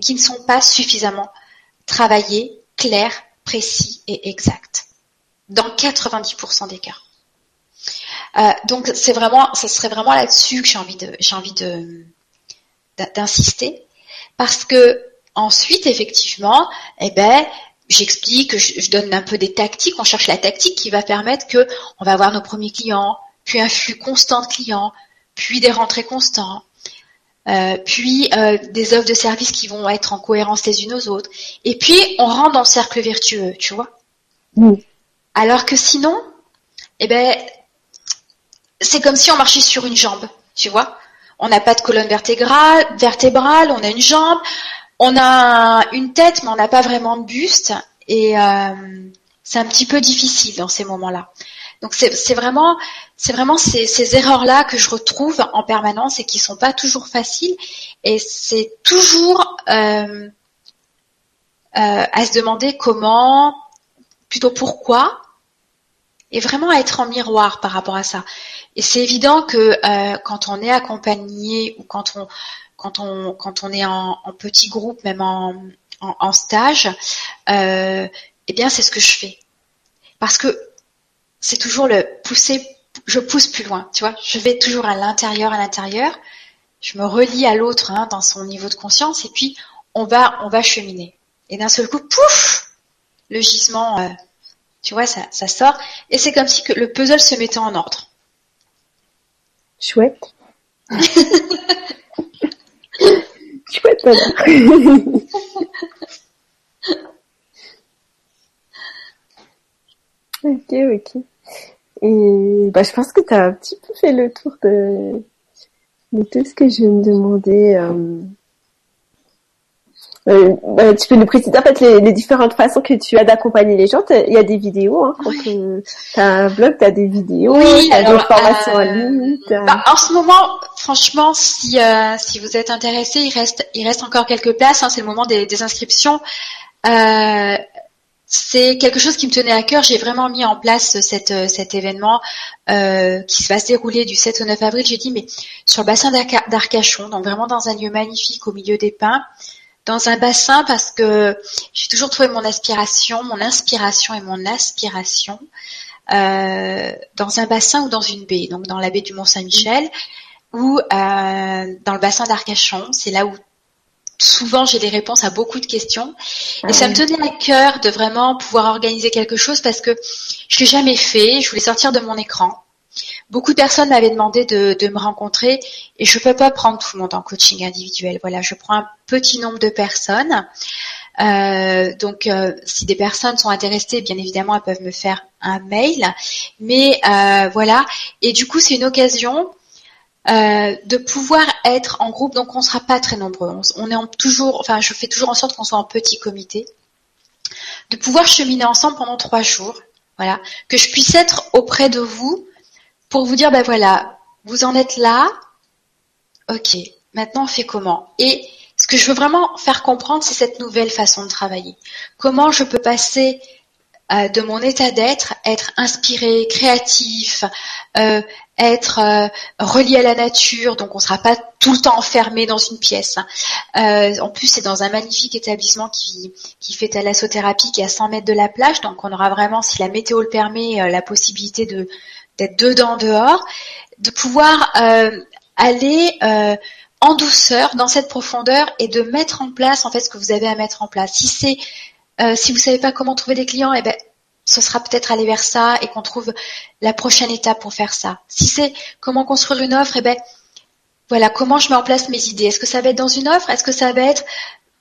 Speaker 2: qui ne sont pas suffisamment travaillés, clairs, précis et exacts dans 90% des cas. Euh, donc c'est vraiment, ce serait vraiment là-dessus que j'ai envie de, j'ai envie de d'insister, parce que ensuite effectivement, eh ben j'explique, je, je, donne un peu des tactiques, on cherche la tactique qui va permettre que on va avoir nos premiers clients, puis un flux constant de clients, puis des rentrées constants, euh, puis euh, des offres de services qui vont être en cohérence les unes aux autres, et puis on rentre dans le cercle vertueux, tu vois. Alors que sinon, eh ben, c'est comme si on marchait sur une jambe, tu vois. On n'a pas de colonne vertébrale, vertébrale, on a une jambe, on a une tête, mais on n'a pas vraiment de buste, et euh, c'est un petit peu difficile dans ces moments-là. Donc c'est vraiment, c'est vraiment ces, erreurs-là que je retrouve en permanence et qui sont pas toujours faciles. Et c'est toujours euh, euh, à se demander comment, plutôt pourquoi, et vraiment à être en miroir par rapport à ça. Et c'est évident que quand on est accompagné ou quand on quand on quand on est en, en petit groupe, même en, en, en stage, euh, eh bien c'est ce que je fais parce que c'est toujours le pousser. Je pousse plus loin, tu vois. Je vais toujours à l'intérieur, à l'intérieur. Je me relie à l'autre hein, dans son niveau de conscience et puis on va on va cheminer. Et d'un seul coup, pouf, le gisement, euh, tu vois, ça, ça sort et c'est comme si que le puzzle se mettait en ordre.
Speaker 1: Chouette. Chouette, voilà. ok, ok. Et bah, je pense que tu as un petit peu fait le tour de, de tout ce que je me demandais. Euh... Euh, bah, tu peux nous préciser en fait les, les, différentes façons que tu as d'accompagner les gens. Il y a des vidéos, hein, quand tu as un blog, tu as des vidéos,
Speaker 2: oui,
Speaker 1: tu des formations
Speaker 2: euh,
Speaker 1: en ligne.
Speaker 2: Bah, en ce moment, franchement, si euh, si vous êtes intéressé, il reste il reste encore quelques places. hein, c'est le moment des, des inscriptions. Euh, c'est quelque chose qui me tenait à cœur. J'ai vraiment mis en place cette, euh, cet événement euh, qui va se dérouler du 7 au 9 avril. J'ai dit, mais sur le bassin d'Arca- d'Arcachon, donc vraiment dans un lieu magnifique au milieu des pins, dans un bassin parce que j'ai toujours trouvé mon aspiration, mon inspiration et mon aspiration euh, dans un bassin ou dans une baie, donc dans la baie du Mont-Saint-Michel ou euh, dans le bassin d'Arcachon. C'est là où souvent j'ai des réponses à beaucoup de questions. Et ça me tenait à cœur de vraiment pouvoir organiser quelque chose parce que je l'ai jamais fait. Je voulais sortir de mon écran. Beaucoup de personnes m'avaient demandé de, me rencontrer et je peux pas prendre tout le monde en coaching individuel. Voilà, je prends un petit nombre de personnes. Euh, donc, euh, si des personnes sont intéressées, bien évidemment, elles peuvent me faire un mail. Mais euh, voilà. Et du coup, c'est une occasion de pouvoir être en groupe. Donc, on sera pas très nombreux. On, est toujours. Enfin, je fais toujours en sorte qu'on soit en petit comité. De pouvoir cheminer ensemble pendant trois jours. Voilà, que je puisse être auprès de vous pour vous dire, ben voilà, vous en êtes là. Ok, maintenant on fait comment? Et ce que je veux vraiment faire comprendre, c'est cette nouvelle façon de travailler. Comment je peux passer euh, de mon état d'être, être inspiré, créatif, euh, être euh, relié à la nature, donc on ne sera pas tout le temps enfermé dans une pièce. Euh, en plus, c'est dans un magnifique établissement qui, qui fait thalassothérapie qui est à 100 mètres de la plage, donc on aura vraiment, si la météo le permet, euh, la possibilité de d'être dedans, dehors, de pouvoir euh, aller euh, en douceur dans cette profondeur et de mettre en place en fait ce que vous avez à mettre en place. Si c'est euh, si vous savez pas comment trouver des clients, eh ben ce sera peut-être aller vers ça et qu'on trouve la prochaine étape pour faire ça. Si c'est comment construire une offre, eh ben voilà comment je mets en place mes idées. Est-ce que ça va être dans une offre? Est-ce que ça va être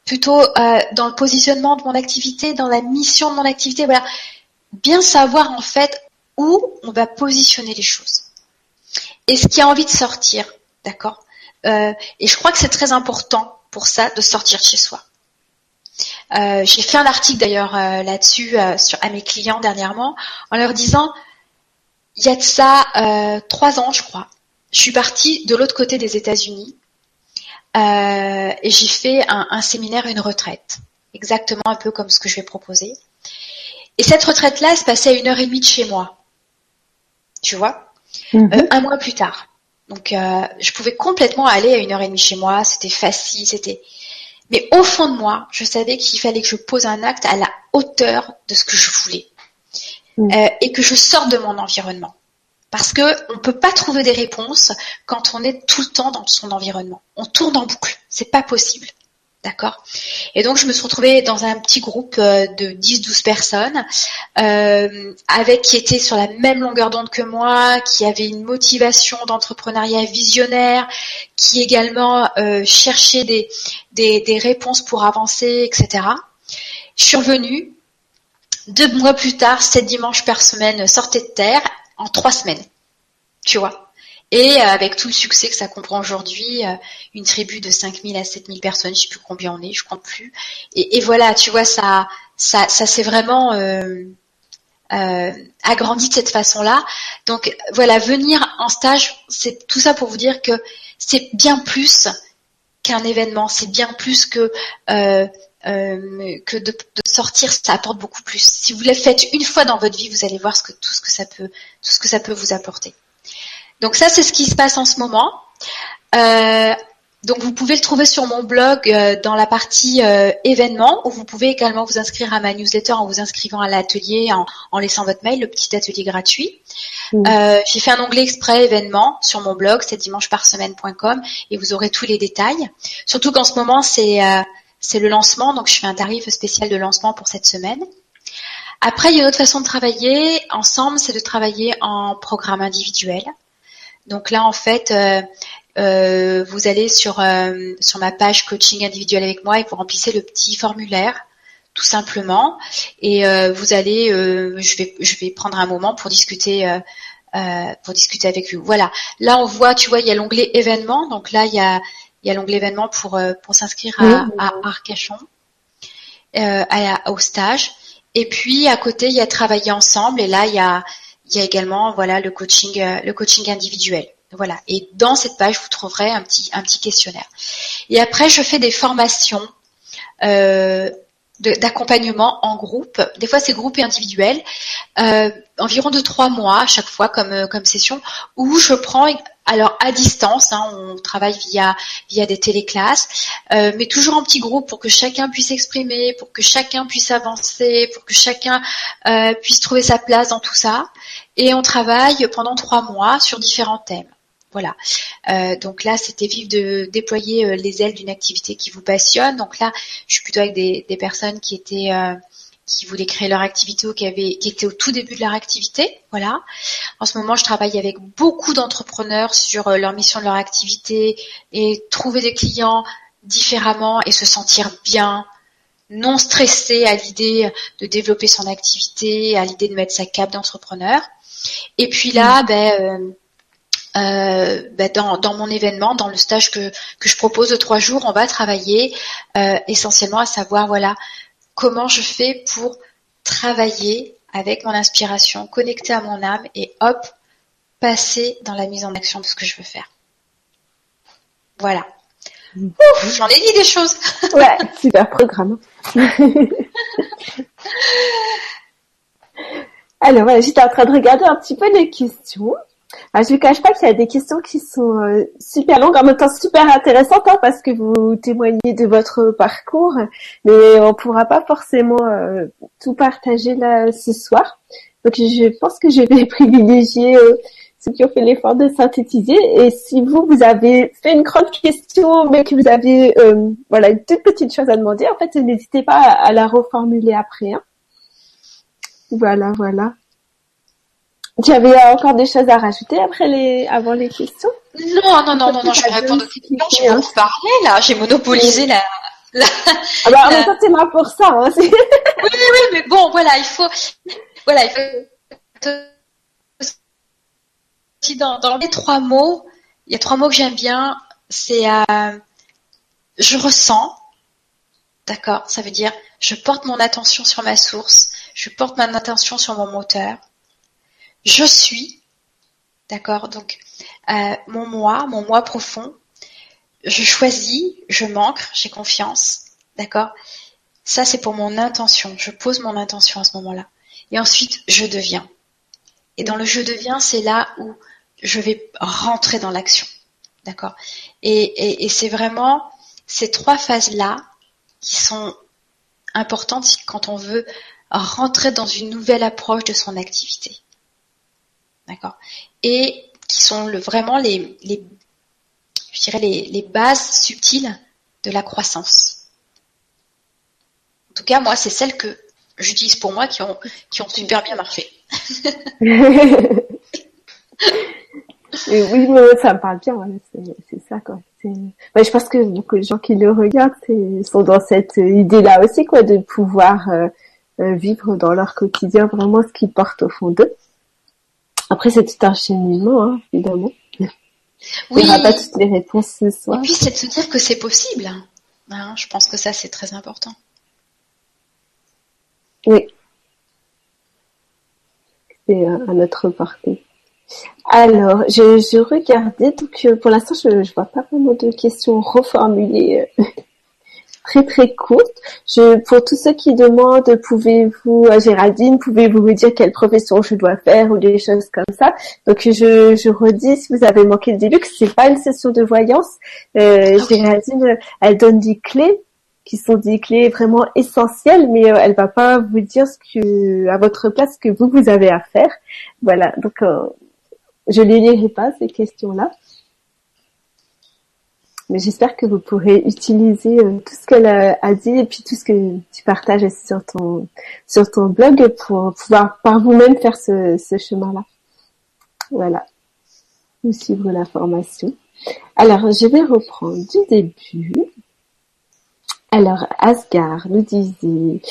Speaker 2: plutôt euh, dans le positionnement de mon activité, dans la mission de mon activité? Voilà, bien savoir en fait où on va positionner les choses et ce qui a envie de sortir, d'accord euh, Et je crois que c'est très important pour ça de sortir chez soi. Euh, J'ai fait un article d'ailleurs euh, là-dessus à mes clients dernièrement en leur disant il y a de ça trois ans, je crois. Je suis partie de l'autre côté des États-Unis et j'ai fait un, un séminaire, une retraite, exactement un peu comme ce que je vais proposer. Et cette retraite-là, se passait à une heure et demie de chez moi. Tu vois
Speaker 1: Mhm.
Speaker 2: euh, un mois plus tard. Donc euh, je pouvais complètement aller à une heure et demie chez moi, c'était facile, c'était. Mais au fond de moi, je savais qu'il fallait que je pose un acte à la hauteur de ce que je voulais
Speaker 1: Mm.
Speaker 2: Euh, et que je sorte de mon environnement. Parce que on peut pas trouver des réponses quand on est tout le temps dans son environnement. On tourne en boucle, c'est pas possible. D'accord Et donc je me suis retrouvée dans un petit groupe euh, de 10-12 personnes euh, avec qui étaient sur la même longueur d'onde que moi, qui avaient une motivation d'entrepreneuriat visionnaire, qui également euh, cherchaient des, des, des réponses pour avancer, etc. Je suis revenue. Deux mois plus tard, sept dimanches par semaine sortaient de terre en trois semaines. Tu vois et euh, avec tout le succès que ça comprend aujourd'hui, euh, une tribu de 5000 à 7000 personnes, je sais plus combien on est, je compte plus. Et, et voilà, tu vois, ça, ça, ça s'est vraiment euh, euh, agrandi de cette façon-là. Donc voilà, venir en stage, c'est tout ça pour vous dire que c'est bien plus qu'un événement, c'est bien plus que euh, euh, que de, sortir, ça apporte beaucoup plus. Si vous le faites une fois dans votre vie, vous allez voir ce que, tout ce que ça peut, tout ce que ça peut vous apporter. Donc ça, c'est ce qui se passe en ce moment. Euh, donc vous pouvez le trouver sur mon blog euh, dans la partie euh, événements où vous pouvez également vous inscrire à ma newsletter en vous inscrivant à l'atelier, en, laissant votre mail, le petit atelier gratuit. Euh, j'ai fait un onglet exprès événements sur mon blog, c'est dimancheparsemaine.com et vous aurez tous les détails. Surtout qu'en ce moment c'est c'est le lancement, donc je fais un tarif spécial de lancement pour cette semaine. Après, il y a une autre façon de travailler ensemble, c'est de travailler en programme individuel. Donc là, en fait, euh, vous allez sur euh, sur ma page coaching individuel avec moi et vous remplissez le petit formulaire tout simplement. Et euh, vous allez je vais je vais prendre un moment pour discuter pour discuter avec vous. Voilà. Là on voit tu vois il y a l'onglet événements donc là il y a il y a l'onglet événements pour pour s'inscrire à, à Arcachon à, au stage. Et puis à côté il y a travailler ensemble. Et là il y a il y a également voilà le coaching le coaching individuel. Voilà. Et dans cette page, vous trouverez un petit, un petit questionnaire. Et après, je fais des formations euh, d'accompagnement en groupe. Des fois, c'est groupe et individuel. Euh, environ de trois mois à chaque fois comme, euh, comme session, où je prends alors à distance, hein, on travaille via via des téléclasses, mais toujours en petit groupe pour que chacun puisse exprimer, pour que chacun puisse avancer, pour que chacun puisse trouver sa place dans tout ça. Et on travaille pendant trois mois sur différents thèmes. Voilà. Euh, donc là, c'était vivre de déployer euh, les ailes d'une activité qui vous passionne. Donc là, je suis plutôt avec des, personnes qui étaient euh, qui voulaient créer leur activité ou qui avaient qui étaient au tout début de leur activité. Voilà. En ce moment, je travaille avec beaucoup d'entrepreneurs sur leur mission de leur activité et trouver des clients différemment et se sentir bien, non stressé à l'idée de développer son activité, à l'idée de mettre sa cape d'entrepreneur. Et puis là, mmh. ben euh, ben, dans, dans, mon événement, dans le stage que, que je propose de trois jours, on va travailler euh, essentiellement à savoir voilà comment je fais pour travailler avec mon inspiration, connecter à mon âme et hop, passer dans la mise en action de ce que je veux faire. Voilà. J'en ai dit des choses.
Speaker 1: ouais, super programme. Alors voilà, j'étais en train de regarder un petit peu les questions. Ah, je ne cache pas qu'il y a des questions qui sont euh, super longues, en même temps super intéressantes, hein, parce que vous témoignez de votre parcours, mais on pourra pas forcément euh, tout partager là ce soir. Donc je pense que je vais privilégier euh, ceux qui ont fait l'effort de synthétiser. Et si vous, vous avez fait une grande question, mais que vous avez voilà une toute petite chose à demander, en fait, n'hésitez pas à, la reformuler après. Hein. Voilà, voilà. Tu avais encore des choses à rajouter après les, avant les questions?
Speaker 2: Non, non, non, non, non, je vais répondre aux questions. Je vais vous parler là. J'ai monopolisé la. la
Speaker 1: ah bah, en même temps, pour ça. Hein,
Speaker 2: oui, oui, oui, mais bon, voilà, il faut, voilà, il faut. Dans les trois mots, il y a trois mots que j'aime bien. C'est euh, je ressens. D'accord, ça veut dire je porte mon attention sur ma source, je porte mon attention sur mon moteur je suis, d'accord Donc, euh, mon moi, mon moi profond, je choisis, je m'ancre, j'ai confiance, d'accord Ça, c'est pour mon intention. Je pose mon intention à ce moment-là. Et ensuite, je deviens. Et dans le je deviens, c'est là où je vais rentrer dans l'action, d'accord Et, et c'est vraiment ces trois phases-là qui sont importantes quand on veut rentrer dans une nouvelle approche de son activité. D'accord Et qui sont le, vraiment les, les, je dirais les, les bases subtiles de la croissance. En tout cas, moi, c'est celles que j'utilise pour moi qui ont, qui ont super bien marché.
Speaker 1: oui, ça me parle bien, c'est ça quoi. je pense que beaucoup de gens qui le regardent sont dans cette idée-là aussi quoi, de pouvoir euh, euh, vivre dans leur quotidien vraiment ce qu'ils portent au fond d'eux. Après, c'est tout un cheminement, hein, évidemment. Oui. Il n'y aura pas toutes les réponses ce soir.
Speaker 2: Et puis, c'est de se dire que c'est possible. Hein, je pense que ça, c'est très important.
Speaker 1: Oui. c'est à notre portée. Alors, je, je regardais, donc pour l'instant, je ne vois pas vraiment de questions reformulées très très courte. Je, pour tous ceux qui demandent, pouvez-vous, euh, Géraldine, pouvez-vous me dire quelle profession je dois faire ou des choses comme ça? Donc je, je redis, si vous avez manqué le début, que c'est pas une session de voyance. Euh, Géraldine, elle donne des clés qui sont des clés vraiment essentielles, mais euh, elle va pas vous dire ce que, à votre place, ce que vous vous avez à faire. Voilà. Donc euh, je les lirai pas ces questions-là. Mais j'espère que vous pourrez utiliser euh, tout ce qu'elle a, dit et puis tout ce que tu partages sur ton sur ton blog pour pouvoir par vous-même faire ce, ce chemin-là. Voilà. Ou suivre la formation. Alors, je vais reprendre du début. Alors, Asgard nous disait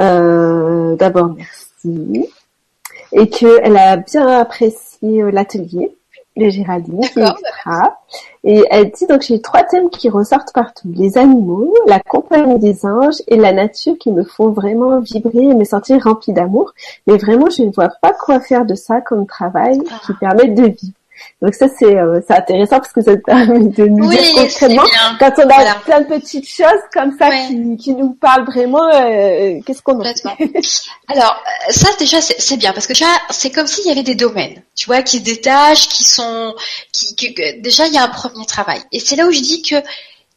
Speaker 1: euh, d'abord merci et qu'elle a bien apprécié euh, l'atelier les Géraldine Et elle dit donc j'ai trois thèmes qui ressortent partout. Les animaux, la compagnie des anges et la nature qui me font vraiment vibrer et me sentir remplie d'amour. Mais vraiment, je ne vois pas quoi faire de ça comme travail qui ah. permet de vivre. Donc ça c'est euh, c'est intéressant parce que ça permet de nous dire concrètement quand on a plein de petites choses comme ça qui, qui nous parlent vraiment euh, qu'est-ce qu'on
Speaker 2: Alors euh, ça déjà c'est bien parce que déjà c'est comme s'il y avait des domaines tu vois qui se détachent qui sont qui, déjà il y a un premier travail. Et c'est là où je dis que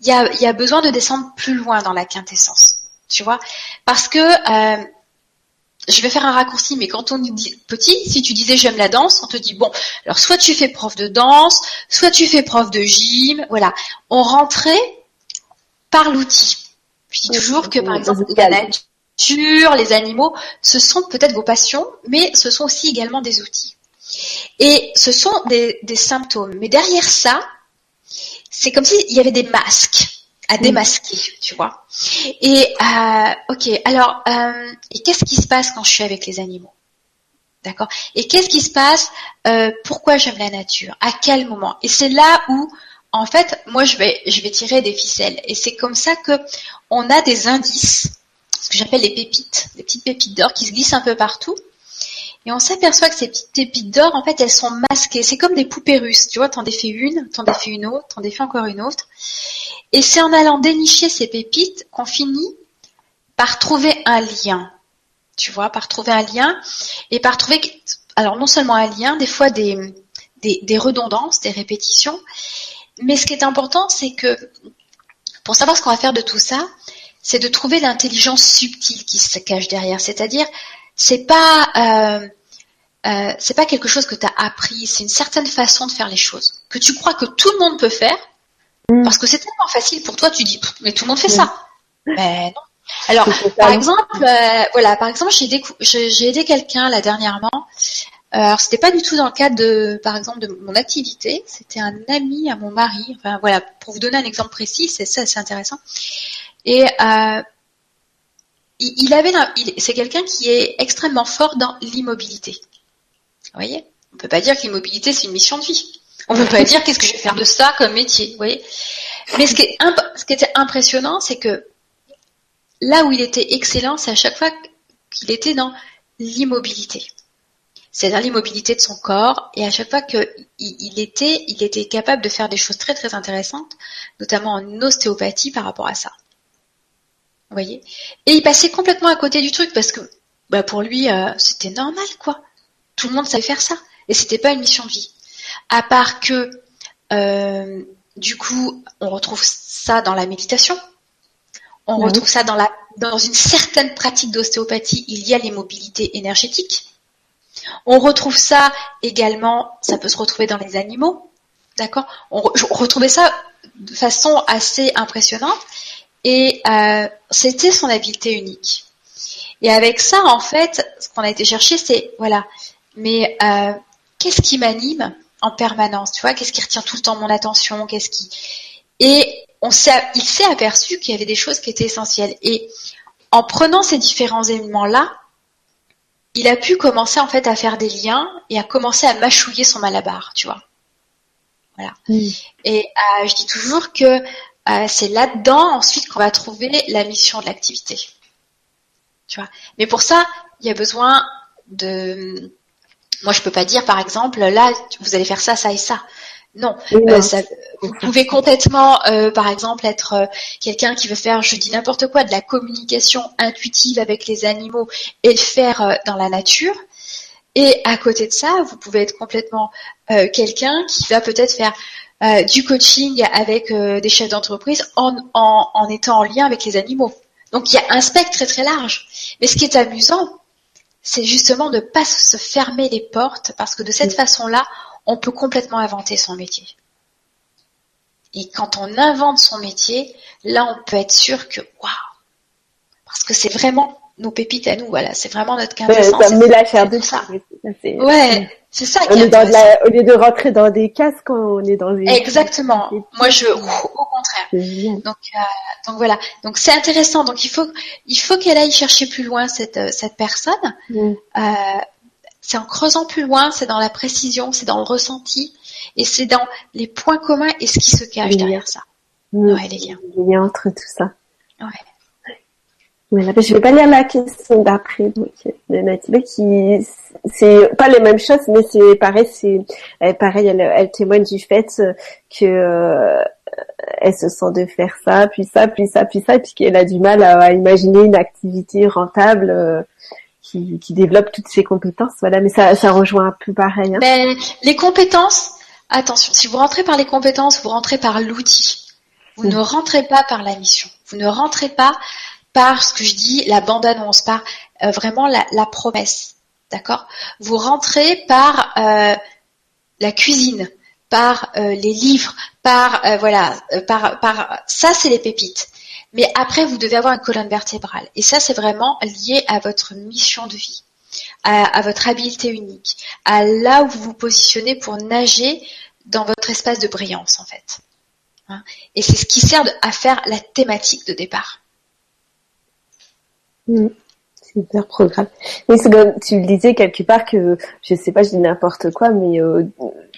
Speaker 2: il y a il y a besoin de descendre plus loin dans la quintessence tu vois. Parce que euh, je vais faire un raccourci, mais quand on dit petit, si tu disais j'aime la danse, on te dit bon, alors soit tu fais prof de danse, soit tu fais prof de gym, voilà. On rentrait par l'outil. Je dis toujours que par exemple la nature, les animaux, ce sont peut-être vos passions, mais ce sont aussi également des outils. Et ce sont des, des symptômes. Mais derrière ça, c'est comme s'il y avait des masques à démasquer, tu vois. Et euh, ok, alors euh, et qu'est-ce qui se passe quand je suis avec les animaux? D'accord? Et qu'est-ce qui se passe euh, Pourquoi j'aime la nature? À quel moment? Et c'est là où, en fait, moi je vais je vais tirer des ficelles. Et c'est comme ça que on a des indices, ce que j'appelle les pépites, des petites pépites d'or qui se glissent un peu partout. Et on s'aperçoit que ces petites pépites d'or, en fait, elles sont masquées. C'est comme des poupées russes. Tu vois, t'en défais une, t'en défais une autre, t'en défais encore une autre. Et c'est en allant dénicher ces pépites qu'on finit par trouver un lien. Tu vois, par trouver un lien et par trouver, alors non seulement un lien, des fois des, des, des redondances, des répétitions. Mais ce qui est important, c'est que pour savoir ce qu'on va faire de tout ça, c'est de trouver l'intelligence subtile qui se cache derrière. C'est-à-dire c'est pas euh, euh, c'est pas quelque chose que tu as appris, c'est une certaine façon de faire les choses que tu crois que tout le monde peut faire mm. parce que c'est tellement facile pour toi, tu dis mais tout le monde fait ça. Mais ben, non. Alors par exemple, euh, voilà, par exemple, j'ai j'ai aidé quelqu'un là dernièrement. Alors c'était pas du tout dans le cadre de, par exemple, de mon activité. C'était un ami à mon mari. Enfin voilà, pour vous donner un exemple précis, c'est ça, c'est intéressant. Et euh, il, avait, c'est quelqu'un qui est extrêmement fort dans l'immobilité. Vous voyez? On peut pas dire que l'immobilité c'est une mission de vie. On peut pas dire qu'est-ce que je vais faire de ça comme métier. Vous voyez? Mais ce qui, est, ce qui était impressionnant, c'est que là où il était excellent, c'est à chaque fois qu'il était dans l'immobilité. C'est-à-dire l'immobilité de son corps, et à chaque fois qu'il il était, il était capable de faire des choses très très intéressantes, notamment en ostéopathie par rapport à ça voyez? Et il passait complètement à côté du truc parce que bah pour lui euh, c'était normal quoi. Tout le monde savait faire ça et c'était pas une mission de vie. À part que euh, du coup on retrouve ça dans la méditation, on retrouve ça dans la dans une certaine pratique d'ostéopathie. Il y a l'immobilité énergétique. On retrouve ça également, ça peut se retrouver dans les animaux, d'accord? On, on retrouvait ça de façon assez impressionnante. Et euh, c'était son habileté unique. Et avec ça, en fait, ce qu'on a été chercher, c'est voilà, mais euh, qu'est-ce qui m'anime en permanence, tu vois Qu'est-ce qui retient tout le temps mon attention Qu'est-ce qui Et on s'est, il s'est aperçu qu'il y avait des choses qui étaient essentielles. Et en prenant ces différents éléments-là, il a pu commencer en fait à faire des liens et à commencer à mâchouiller son malabar, tu vois. Voilà. Et euh, je dis toujours que c'est là-dedans ensuite qu'on va trouver la mission de l'activité. Tu vois. Mais pour ça, il y a besoin de Moi, je peux pas dire, par exemple, là, vous allez faire ça, ça et ça. Non, euh, vous pouvez complètement, euh, par exemple, être euh, quelqu'un qui veut faire, je dis n'importe quoi, de la communication intuitive avec les animaux et le faire dans la nature. Et à côté de ça, vous pouvez être complètement quelqu'un qui va peut-être faire du coaching avec des chefs d'entreprise en, en étant en lien avec les animaux. Donc il y a un spectre très très large. Mais ce qui est amusant, c'est justement de ne pas se fermer les portes parce que de cette façon-là, on peut complètement inventer son métier. Et quand on invente son métier, là, on peut être sûr que, waouh, parce que c'est vraiment nos pépites à nous, voilà, c'est vraiment notre quintessence.
Speaker 1: ça met la chair de ça.
Speaker 2: Ouais, c'est ça
Speaker 1: qui est, est au lieu de rentrer dans des cases quand on est dans des...
Speaker 2: Exactement. Moi, je, au contraire. Donc, euh, donc voilà. Donc c'est intéressant. Donc il faut, il faut qu'elle aille chercher plus loin cette, euh, cette personne. Mm. Euh, c'est en creusant plus loin, c'est dans la précision, c'est dans le ressenti, et c'est dans les points communs et ce qui se cache derrière ça.
Speaker 1: Mmh. Ouais, les liens. Les liens entre tout ça. Ouais. Voilà, je vais pas lire la question d'après de Nathalie qui c'est pas les mêmes choses mais c'est pareil c'est pareil elle, elle, témoigne du fait que euh, elle se sent de faire ça puis ça puis ça puis ça et puis qu'elle a du mal à, imaginer une activité rentable euh, qui, qui développe toutes ses compétences. Voilà, mais ça, ça rejoint un peu pareil. Hein.
Speaker 2: Ben, les compétences, attention, si vous rentrez par les compétences, vous rentrez par l'outil. Vous mm. ne rentrez pas par la mission. Vous ne rentrez pas par ce que je dis, la bande-annonce, par euh, vraiment la, promesse. D'accord? Vous rentrez par euh, la cuisine, par euh, les livres, par voilà, par par ça c'est les pépites. Mais après, vous devez avoir une colonne vertébrale. Et ça, c'est vraiment lié à votre mission de vie, à, votre habileté unique, à là où vous vous positionnez pour nager dans votre espace de brillance, en fait. Hein. Et c'est ce qui sert à faire la thématique de départ.
Speaker 1: Mmh. Super programme. Mais c'est comme tu le disais quelque part que, je sais pas, je dis n'importe quoi, mais euh,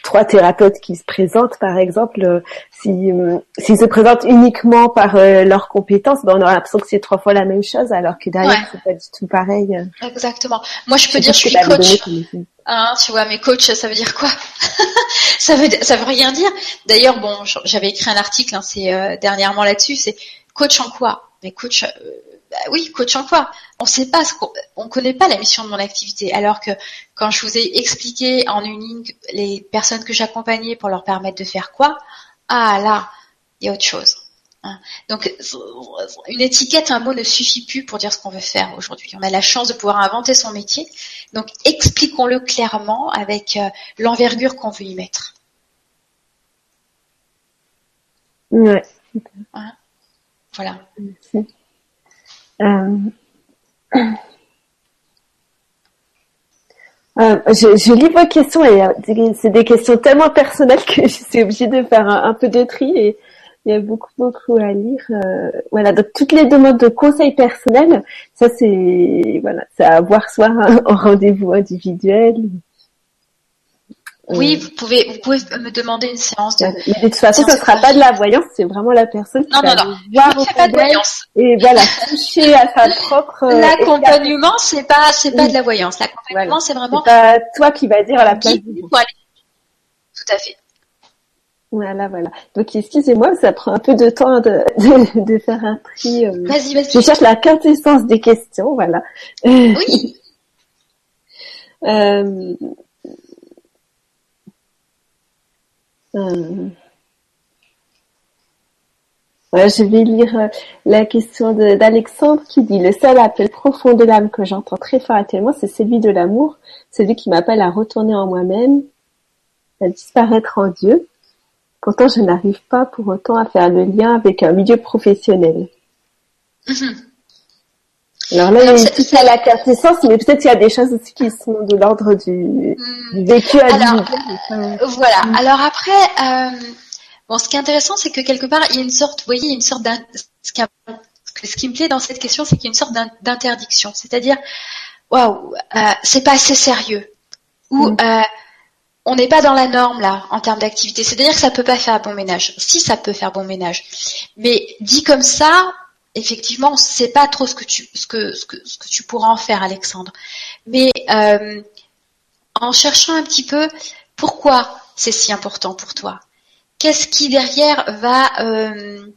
Speaker 1: trois thérapeutes qui se présentent, par exemple, euh, si euh, s'ils se présentent uniquement par leurs compétences, ben on aura l'impression que c'est trois fois la même chose, alors que derrière c'est pas du tout pareil.
Speaker 2: Exactement. Moi, je peux dire, je suis coach. Hein, tu vois, mais coach, ça veut dire quoi? Ça veut ça veut rien dire. D'ailleurs, bon, j'avais écrit un article, hein, c'est dernièrement là-dessus, c'est coach en quoi? Mais coach bah oui, coach en quoi? On sait pas, ce qu'on, on connaît pas la mission de mon activité. Alors que quand je vous ai expliqué en une ligne les personnes que j'accompagnais pour leur permettre de faire quoi, ah là, il y a autre chose. Hein. Donc une étiquette, un mot ne suffit plus pour dire ce qu'on veut faire aujourd'hui. On a la chance de pouvoir inventer son métier. Donc expliquons-le clairement avec euh, l'envergure qu'on veut y mettre.
Speaker 1: Ouais.
Speaker 2: Hein? Voilà.
Speaker 1: Euh, je, lis vos questions et euh, c'est des questions tellement personnelles que je suis obligée de faire un, peu de tri et il y a beaucoup beaucoup à lire. voilà, donc toutes les demandes de conseils personnels, ça c'est voilà, c'est à voir soit en rendez-vous individuel
Speaker 2: oui, vous pouvez, vous pouvez me demander une séance de.
Speaker 1: Mais de toute façon, ce sera pas de la voyance, c'est vraiment la personne qui
Speaker 2: non, va non, non. voir pas de voyance.
Speaker 1: et voilà toucher à sa propre.
Speaker 2: Euh, L'accompagnement, c'est pas, c'est pas de la voyance. L'accompagnement, c'est vraiment.
Speaker 1: Pas toi qui vas dire à la place.
Speaker 2: Du... Tout à fait.
Speaker 1: Voilà, voilà. Donc, excusez-moi, ça prend un peu de temps de, de, faire un tri.
Speaker 2: Euh... Vas-y, vas-y.
Speaker 1: Je cherche la quintessence des questions, voilà.
Speaker 2: Oui.
Speaker 1: euh, Euh, je vais lire euh, la question d'Alexandre qui dit le seul appel profond de l'âme que j'entends très fort actuellement, c'est celui de l'amour, celui qui m'appelle à retourner en moi-même, à disparaître en Dieu. Pourtant, je n'arrive pas pour autant à faire le lien avec un milieu professionnel. Mhm. Alors là, il y a tout à la quintessence, mais peut-être qu'il y a des choses aussi qui sont de l'ordre du, hmm. vécu à
Speaker 2: Alors, voilà. Hmm. Alors après, euh, bon, ce qui est intéressant, c'est que quelque part, il y a une sorte, vous voyez, il y a une sorte ce qui, ce qui me plaît dans cette question, c'est qu'il y a une sorte d'interdiction. C'est-à-dire, waouh, euh, c'est pas assez sérieux. Ou, hmm. euh, on n'est pas dans la norme là en termes d'activité. C'est-à-dire que ça peut pas faire bon ménage. Si ça peut faire bon ménage, mais dit comme ça, effectivement, on ne sait pas trop ce que tu ce que ce que ce que tu pourras en faire, Alexandre. Mais euh, en cherchant un petit peu pourquoi c'est si important pour toi. Qu'est-ce qui derrière va, euh,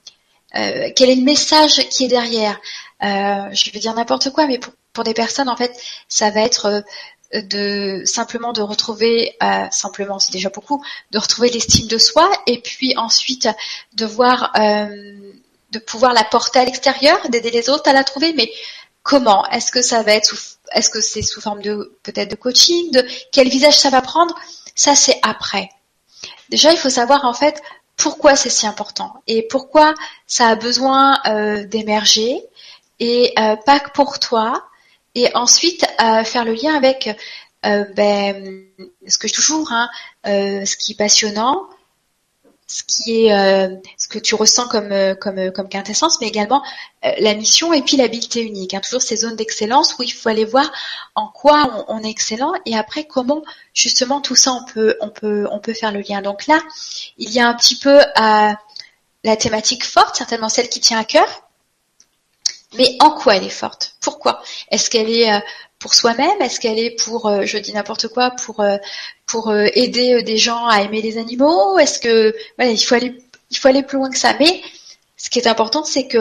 Speaker 2: euh, quel est le message qui est derrière? Je vais dire n'importe quoi, mais pour, pour, des personnes en fait, ça va être de simplement de retrouver, simplement c'est déjà beaucoup, de retrouver l'estime de soi et puis ensuite de voir, de pouvoir la porter à l'extérieur, d'aider les autres à la trouver, mais comment? Est-ce que ça va être sous, est-ce que c'est sous forme de peut-être de coaching, de quel visage ça va prendre? Ça c'est après. Déjà, il faut savoir en fait pourquoi c'est si important et pourquoi ça a besoin euh, d'émerger et euh, pas que pour toi. Et ensuite euh, faire le lien avec ben, ce que toujours, hein, ce qui est passionnant, ce qui est euh, ce que tu ressens comme euh, comme euh, comme quintessence, mais également la mission et puis l'habileté unique. Hein, toujours ces zones d'excellence où il faut aller voir en quoi on, est excellent et après comment justement tout ça on peut on peut on peut faire le lien. Donc là, il y a un petit peu la thématique forte, certainement celle qui tient à cœur. Mais en quoi elle est forte? Pourquoi? Est-ce qu'elle est pour soi-même? Est-ce qu'elle est pour, euh, je dis n'importe quoi, pour euh, pour euh, aider des gens à aimer les animaux? Est-ce que voilà, il faut aller il faut aller plus loin que ça? Mais ce qui est important, c'est que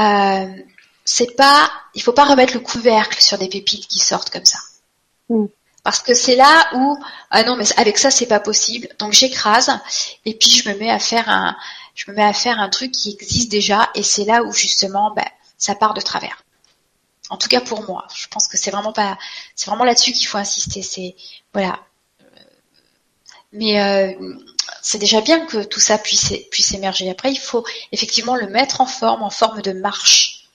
Speaker 2: euh, c'est pas, il faut pas remettre le couvercle sur des pépites qui sortent comme ça. Mm. Parce que c'est là où ah non mais avec ça c'est pas possible. Donc j'écrase et puis je me mets à faire un je me mets à faire un truc qui existe déjà et c'est là où justement ben, ça part de travers. En tout cas pour moi, je pense que c'est vraiment pas, c'est vraiment là-dessus qu'il faut insister. C'est voilà. Mais euh, c'est déjà bien que tout ça puisse puisse émerger. Après, il faut effectivement le mettre en forme, en forme de marche.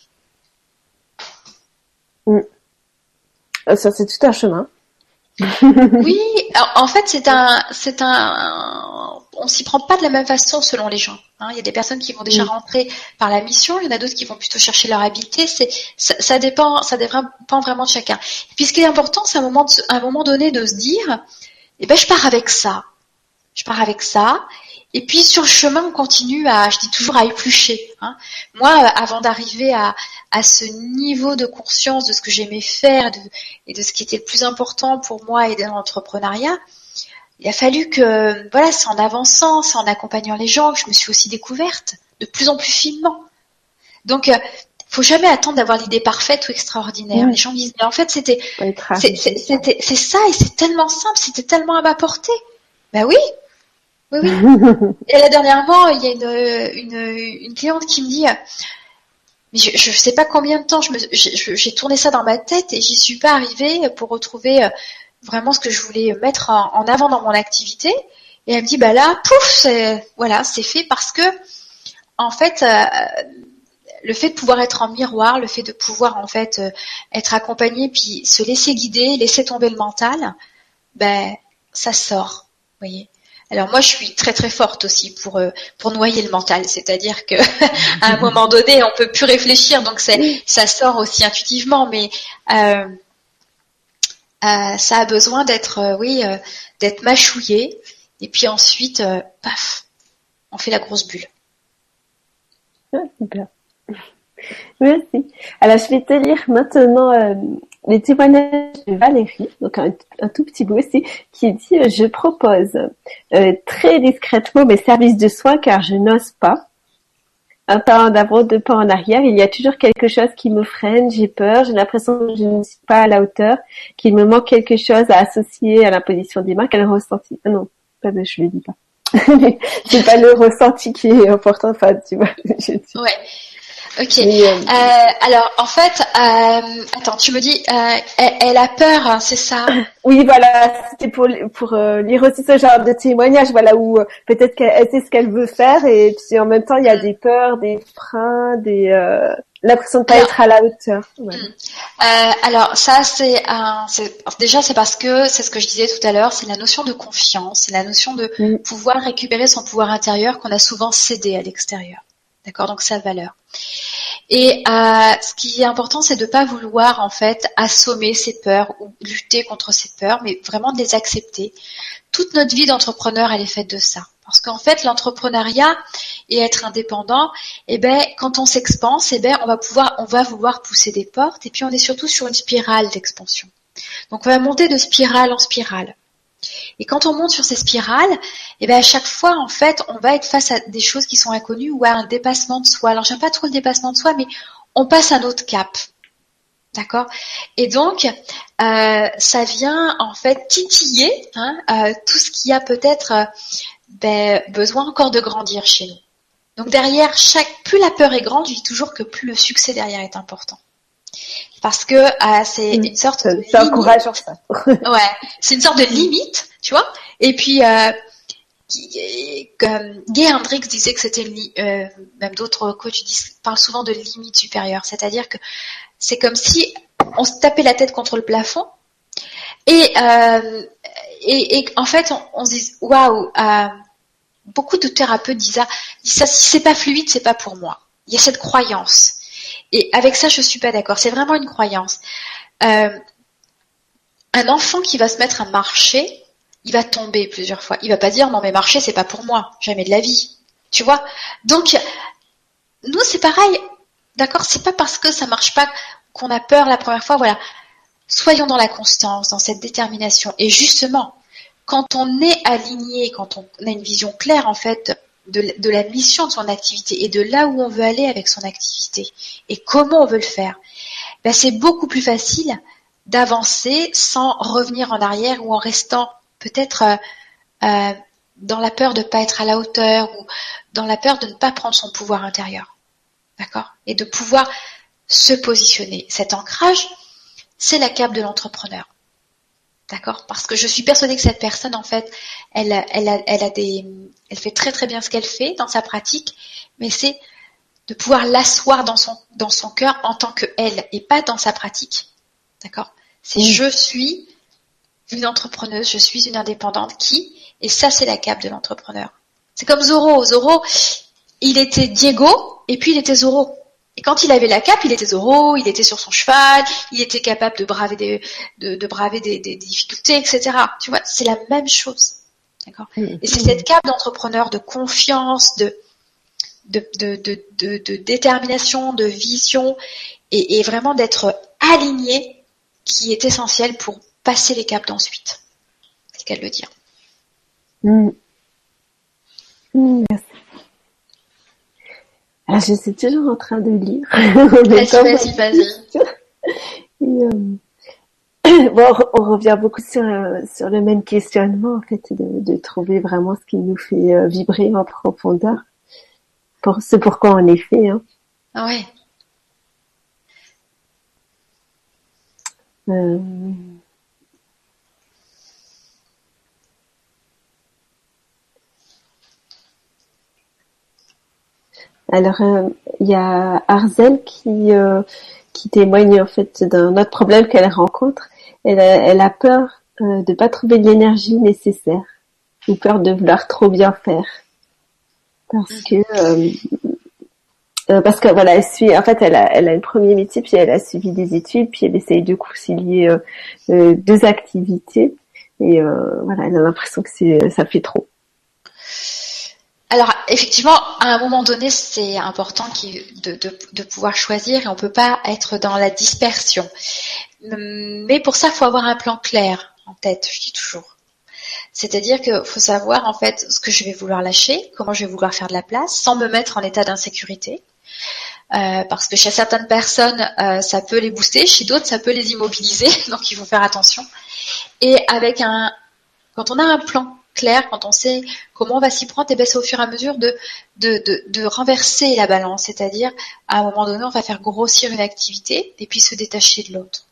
Speaker 1: Mm. Euh, ça, c'est tout un chemin.
Speaker 2: Oui, en fait, c'est un, c'est un, on s'y prend pas de la même façon selon les gens. Hein. Il y a des personnes qui vont déjà rentrer par la mission, il y en a d'autres qui vont plutôt chercher leur habileté. C'est, ça, dépend, ça dépend vraiment de chacun. Et puis ce qui est important, c'est un moment, un moment donné de se dire, eh ben je pars avec ça, je pars avec ça. Et puis sur le chemin, on continue à, je dis toujours à éplucher. Hein. Moi, avant d'arriver à, à ce niveau de conscience de ce que j'aimais faire et de ce qui était le plus important pour moi et dans l'entrepreneuriat, il a fallu que, voilà, c'est en avançant, c'est en accompagnant les gens que je me suis aussi découverte de plus en plus finement. Donc, euh, faut jamais attendre d'avoir l'idée parfaite ou extraordinaire. Les gens disent, mais en fait, c'était, c'était, c'est ça et c'est tellement simple, c'était tellement à ma portée. Ben oui, oui, oui. et là dernièrement, il y a une, une, une cliente qui me dit, mais je ne sais pas combien de temps je me, j'ai tourné ça dans ma tête et j'y suis pas arrivée pour retrouver euh, vraiment ce que je voulais mettre en, avant dans mon activité. Et elle me dit, bah là, pouf, c'est, voilà, c'est fait parce que, en fait, euh, le fait de pouvoir être en miroir, le fait de pouvoir en fait euh, être accompagné, puis se laisser guider, laisser tomber le mental, ben ça sort, voyez. Alors moi je suis très très forte aussi pour euh, pour noyer le mental, c'est-à-dire que à un moment donné on peut plus réfléchir, donc c'est ça sort aussi intuitivement, mais euh, euh, ça a besoin d'être, euh, oui, euh, d'être mâchouillé. Et puis ensuite, paf, on fait la grosse bulle.
Speaker 1: Ah, super. Merci. Alors, je vais te lire maintenant les témoignages de Valérie, donc un, tout petit bout aussi, qui dit Je propose très discrètement mes services de soins car je n'ose pas un pas en avant, deux pas en arrière. Il y a toujours quelque chose qui me freine, j'ai peur, j'ai l'impression que je ne suis pas à la hauteur, qu'il me manque quelque chose à associer à la position des mains, qu'elle ressenti. Ah non, pas de, je le dis pas. c'est pas le ressenti qui est important, enfin, tu vois.
Speaker 2: Ouais. Ok. Euh, euh, alors en fait, euh, attends, tu me dis, elle, a peur, hein, c'est ça?
Speaker 1: Oui, voilà, c'était pour pour lire aussi ce genre de témoignage, voilà où peut-être qu'elle sait ce qu'elle veut faire et puis en même temps il y a des peurs, des freins, des l'impression de pas être à la hauteur.
Speaker 2: Hmm. alors ça c'est un, déjà c'est parce que c'est ce que je disais tout à l'heure, c'est la notion de confiance, c'est la notion de mm. pouvoir récupérer son pouvoir intérieur qu'on a souvent cédé à l'extérieur. D'accord Donc sa valeur. Et euh, ce qui est important, c'est de ne pas vouloir en fait assommer ses peurs ou lutter contre ses peurs, mais vraiment de les accepter. Toute notre vie d'entrepreneur, elle est faite de ça. Parce qu'en fait, l'entrepreneuriat et être indépendant, eh ben, quand on s'expanse, eh ben, on va pouvoir, on va vouloir pousser des portes, et puis on est surtout sur une spirale d'expansion. Donc on va monter de spirale en spirale. Et quand on monte sur ces spirales, et eh bien à chaque fois, en fait, on va être face à des choses qui sont inconnues ou à un dépassement de soi. Alors j'aime pas trop le dépassement de soi, mais on passe un autre cap. D'accord? Et donc, euh, ça vient en fait titiller hein, euh, tout ce qui a peut-être euh, ben, besoin encore de grandir chez nous. Donc derrière chaque, plus la peur est grande, je dis toujours que plus le succès derrière est important. Parce que c'est mm. une sorte de
Speaker 1: ça ça.
Speaker 2: ouais, c'est une sorte de limite, tu vois. Et puis comme Gay Hendrix disait que c'était même d'autres coachs disent, parlent souvent de limite supérieure, c'est-à-dire que c'est comme si on se tapait la tête contre le plafond et euh, et, en fait on, se dit waouh euh, beaucoup de thérapeutes disent ça, disent ça si c'est pas fluide c'est pas pour moi il y a cette croyance et avec ça je suis pas d'accord. C'est vraiment une croyance. Euh, un enfant qui va se mettre à marcher il va tomber plusieurs fois. Il va pas dire non mais marcher c'est pas pour moi. Jamais de la vie. Tu vois? Donc nous c'est pareil. D'accord? C'est pas parce que ça marche pas qu'on a peur la première fois. Voilà. Soyons dans la constance, dans cette détermination. Et justement, quand on est aligné, quand on a une vision claire en fait de, la mission de son activité et de là où on veut aller avec son activité et comment on veut le faire, ben c'est beaucoup plus facile d'avancer sans revenir en arrière ou en restant peut-être euh, euh, dans la peur de ne pas être à la hauteur ou dans la peur de ne pas prendre son pouvoir intérieur. D'accord? Et de pouvoir se positionner. Cet ancrage, c'est la cape de l'entrepreneur. D'accord Parce que je suis persuadée que cette personne, en fait, elle, elle, a, elle a des, elle fait très très bien ce qu'elle fait dans sa pratique, mais c'est de pouvoir l'asseoir dans son, dans son cœur en tant que elle et pas dans sa pratique. D'accord C'est je suis une entrepreneuse, je suis une indépendante qui, et ça c'est la cape de l'entrepreneur. C'est comme Zoro. Zoro, il était Diego et puis il était Zoro. Et quand il avait la cape, il était Zoro, il était sur son cheval, il était capable de braver des, de, braver des, difficultés, etc. Tu vois, c'est la même chose. D'accord? Mm. Et c'est cette cape d'entrepreneur, de confiance, de, de, de, de, détermination, de vision, et, vraiment d'être aligné qui est essentiel pour passer les caps d'ensuite. C'est qu'elle veut dire.
Speaker 1: Mm. Mm, alors, je suis toujours en train de lire.
Speaker 2: Vas-y, vas-y,
Speaker 1: euh, bon, on revient beaucoup sur, euh, sur le même questionnement, en fait, de, de trouver vraiment ce qui nous fait euh, vibrer en profondeur. Pour, c'est pourquoi on est fait. Hein.
Speaker 2: Ah ouais.
Speaker 1: Euh... Alors, euh, il y a Arzel qui euh, qui témoigne en fait d'un autre problème qu'elle rencontre. Elle a, elle a peur euh, de pas trouver l'énergie nécessaire ou peur de vouloir trop bien faire parce que parce que voilà, elle suit. En fait, elle a, elle a une premier métier, puis elle a suivi des études, puis elle essaye de concilier deux activités. Et voilà, elle a l'impression que c'est ça fait trop.
Speaker 2: Alors effectivement, à un moment donné, c'est important de, pouvoir choisir et on peut pas être dans la dispersion. Mais pour ça, il faut avoir un plan clair en tête, je dis toujours. C'est-à-dire qu'il faut savoir en fait ce que je vais vouloir lâcher, comment je vais vouloir faire de la place, sans me mettre en état d'insécurité. Euh, parce que chez certaines personnes, euh, ça peut les booster, chez d'autres, ça peut les immobiliser, donc il faut faire attention. Et avec un, quand on a un plan clair, quand on sait comment on va s'y prendre, et ben c'est au fur et à mesure de, de, renverser la balance. C'est-à-dire, à un moment donné, on va faire grossir une activité et puis se détacher de l'autre.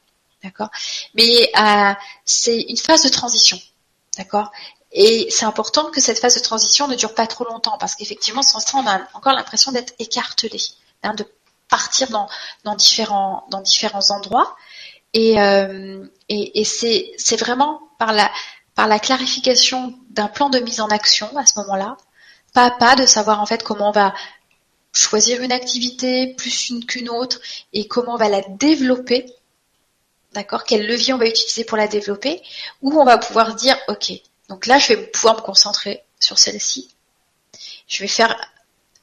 Speaker 2: D'accord? Mais euh, c'est une phase de transition. D'accord? Et c'est important que cette phase de transition ne dure pas trop longtemps parce qu'effectivement, sans ça, on a encore l'impression d'être écartelé, hein, de partir dans, dans, différents, dans différents endroits. Et, euh, et, et c'est vraiment par la, par la clarification d'un plan de mise en action à ce moment-là, pas à pas de savoir en fait comment on va choisir une activité plus une qu'une autre et comment on va la développer, d'accord Quel levier on va utiliser pour la développer, ou on va pouvoir dire ok, donc là je vais pouvoir me concentrer sur celle-ci, je vais faire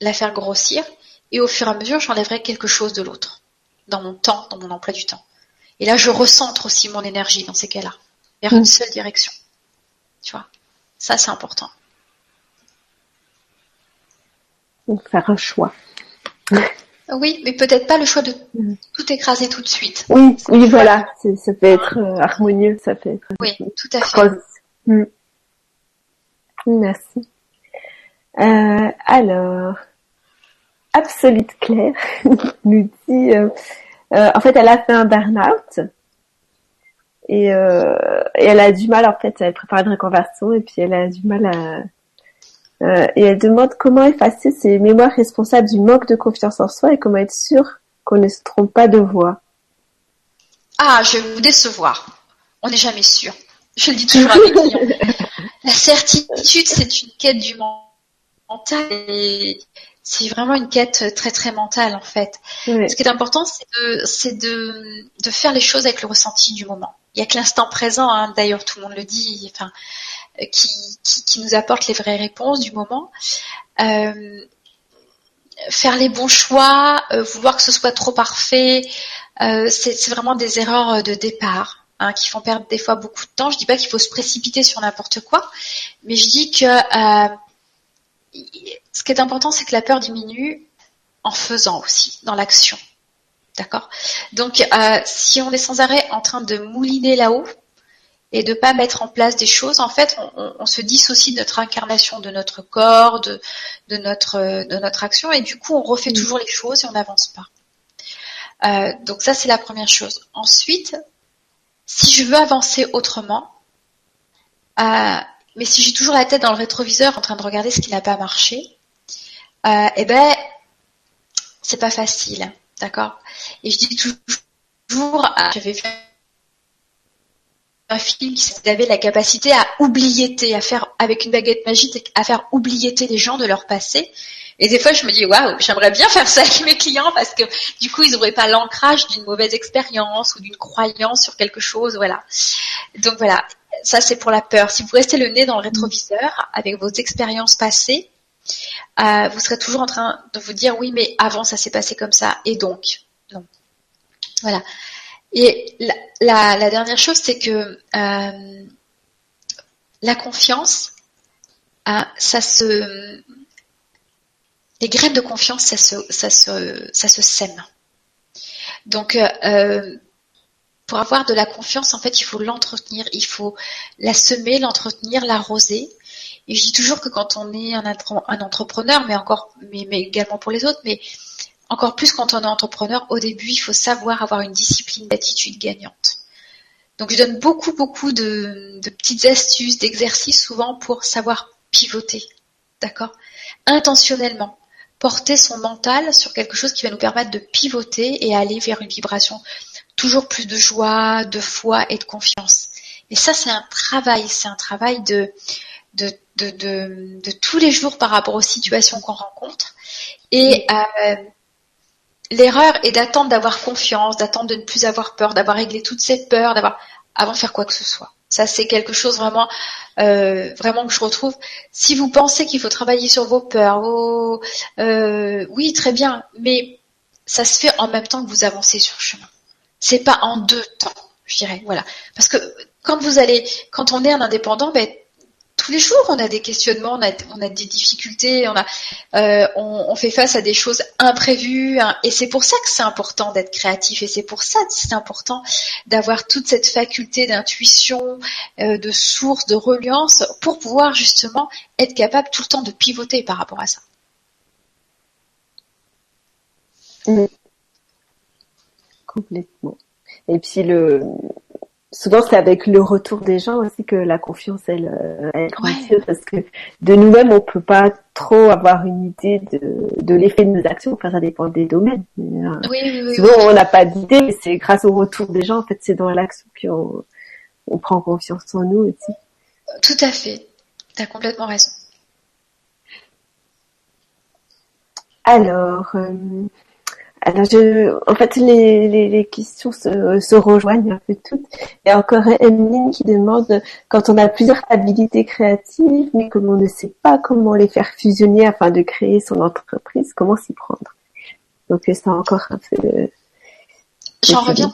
Speaker 2: la faire grossir et au fur et à mesure j'enlèverai quelque chose de l'autre dans mon temps, dans mon emploi du temps. Et là, je recentre aussi mon énergie dans ces cas-là, vers une seule direction. Tu vois, ça c'est important.
Speaker 1: Donc faire un choix.
Speaker 2: Oui, mais peut-être pas le choix de mm. tout écraser tout de suite.
Speaker 1: Oui, oui, voilà, ça peut être euh, harmonieux, ça peut être.
Speaker 2: Oui, tout à fait. Mm.
Speaker 1: Merci. Euh, alors, Absolute Claire nous dit, euh, en fait, elle a fait un burn-out et, et, elle a du mal, en fait, elle prépare une reconversion et puis elle a du mal à euh, et elle demande comment effacer ces mémoires responsables du manque de confiance en soi et comment être sûr qu'on ne se trompe pas de voix.
Speaker 2: Ah, je vais vous décevoir. On n'est jamais sûr. Je le dis toujours à mes clients. La certitude, c'est une quête du mental et c'est vraiment une quête très très mentale en fait. Ce qui est important, c'est de, de, faire les choses avec le ressenti du moment. Il y a que l'instant présent, hein. d'ailleurs tout le monde le dit. Enfin, qui, qui, nous apporte les vraies réponses du moment. Euh, faire les bons choix, euh, vouloir que ce soit trop parfait, euh, c'est vraiment des erreurs de départ hein, qui font perdre des fois beaucoup de temps. Je dis pas qu'il faut se précipiter sur n'importe quoi, mais je dis que ce qui est important, c'est que la peur diminue en faisant aussi, dans l'action. D'accord? Donc, si on est sans arrêt en train de mouliner là-haut, et de pas mettre en place des choses, en fait, on, se dissocie de notre incarnation, de notre corps, de, notre de notre action, et du coup, on refait mm. toujours les choses et on n'avance pas. Euh, donc ça, c'est la première chose. Ensuite, si je veux avancer autrement, euh, mais si j'ai toujours la tête dans le rétroviseur en train de regarder ce qui n'a pas marché, euh, eh ben, c'est pas facile, d'accord? Et je dis toujours, j'avais fait un film qui avait la capacité à oublier, à faire avec une baguette magique, à faire oublier les gens de leur passé. Et des fois, je me dis, waouh, j'aimerais bien faire ça avec mes clients parce que du coup, ils n'auraient pas l'ancrage d'une mauvaise expérience ou d'une croyance sur quelque chose, voilà. Donc voilà, ça c'est pour la peur. Si vous restez le nez dans le rétroviseur avec vos expériences passées, euh, vous serez toujours en train de vous dire, oui, mais avant ça s'est passé comme ça, et donc, non. Voilà. Et la, dernière chose, c'est que euh, la confiance, euh, ça se, les graines de confiance, ça se, sème. Donc, euh, pour avoir de la confiance, en fait, il faut l'entretenir, il faut la semer, l'entretenir, l'arroser. Et je dis toujours que quand on est un, entrepreneur, mais encore, mais également pour les autres, mais encore plus quand on est entrepreneur, au début, il faut savoir avoir une discipline d'attitude gagnante. Donc je donne beaucoup, beaucoup de, petites astuces, d'exercices souvent pour savoir pivoter. D'accord? Intentionnellement. Porter son mental sur quelque chose qui va nous permettre de pivoter et aller vers une vibration toujours plus de joie, de foi et de confiance. Et ça, c'est un travail, c'est un travail de, de, de, tous les jours par rapport aux situations qu'on rencontre. Et euh, l'erreur est d'attendre d'avoir confiance, d'attendre de ne plus avoir peur, d'avoir réglé toutes ces peurs, d'avoir avant de faire quoi que ce soit. Ça, c'est quelque chose vraiment, euh, vraiment que je retrouve. Si vous pensez qu'il faut travailler sur vos peurs, euh, oui, très bien, mais ça se fait en même temps que vous avancez sur le chemin. C'est pas en deux temps, je dirais. Voilà, parce que quand vous allez, quand on est un indépendant, ben tous les jours, on a des questionnements, on a, des difficultés, euh, on, fait face à des choses imprévues. Hein, et c'est pour ça que c'est important d'être créatif. Et c'est pour ça que c'est important d'avoir toute cette faculté d'intuition, euh, de source, de reliance, pour pouvoir justement être capable tout le temps de pivoter par rapport à ça.
Speaker 1: Mmh. Complètement. Et puis le, souvent c'est avec le retour des gens aussi que la confiance elle, euh, elle grandit parce que de nous-mêmes on peut pas trop avoir une idée de, de l'effet de nos actions. Enfin ça dépend des domaines
Speaker 2: euh, oui, oui,
Speaker 1: souvent on n'a pas d'idée mais c'est grâce au retour des gens en fait c'est dans l'action qu'on on prend confiance en nous aussi.
Speaker 2: Tout à fait. Tu as complètement raison.
Speaker 1: Alors euh, alors, je, en fait, les, les, les questions se, se, rejoignent un peu toutes. Il y a encore Emeline qui demande quand on a plusieurs habilités créatives, mais comme on ne sait pas comment les faire fusionner afin de créer son entreprise, comment s'y prendre? Donc, c'est encore un peu.
Speaker 2: J'en reviens,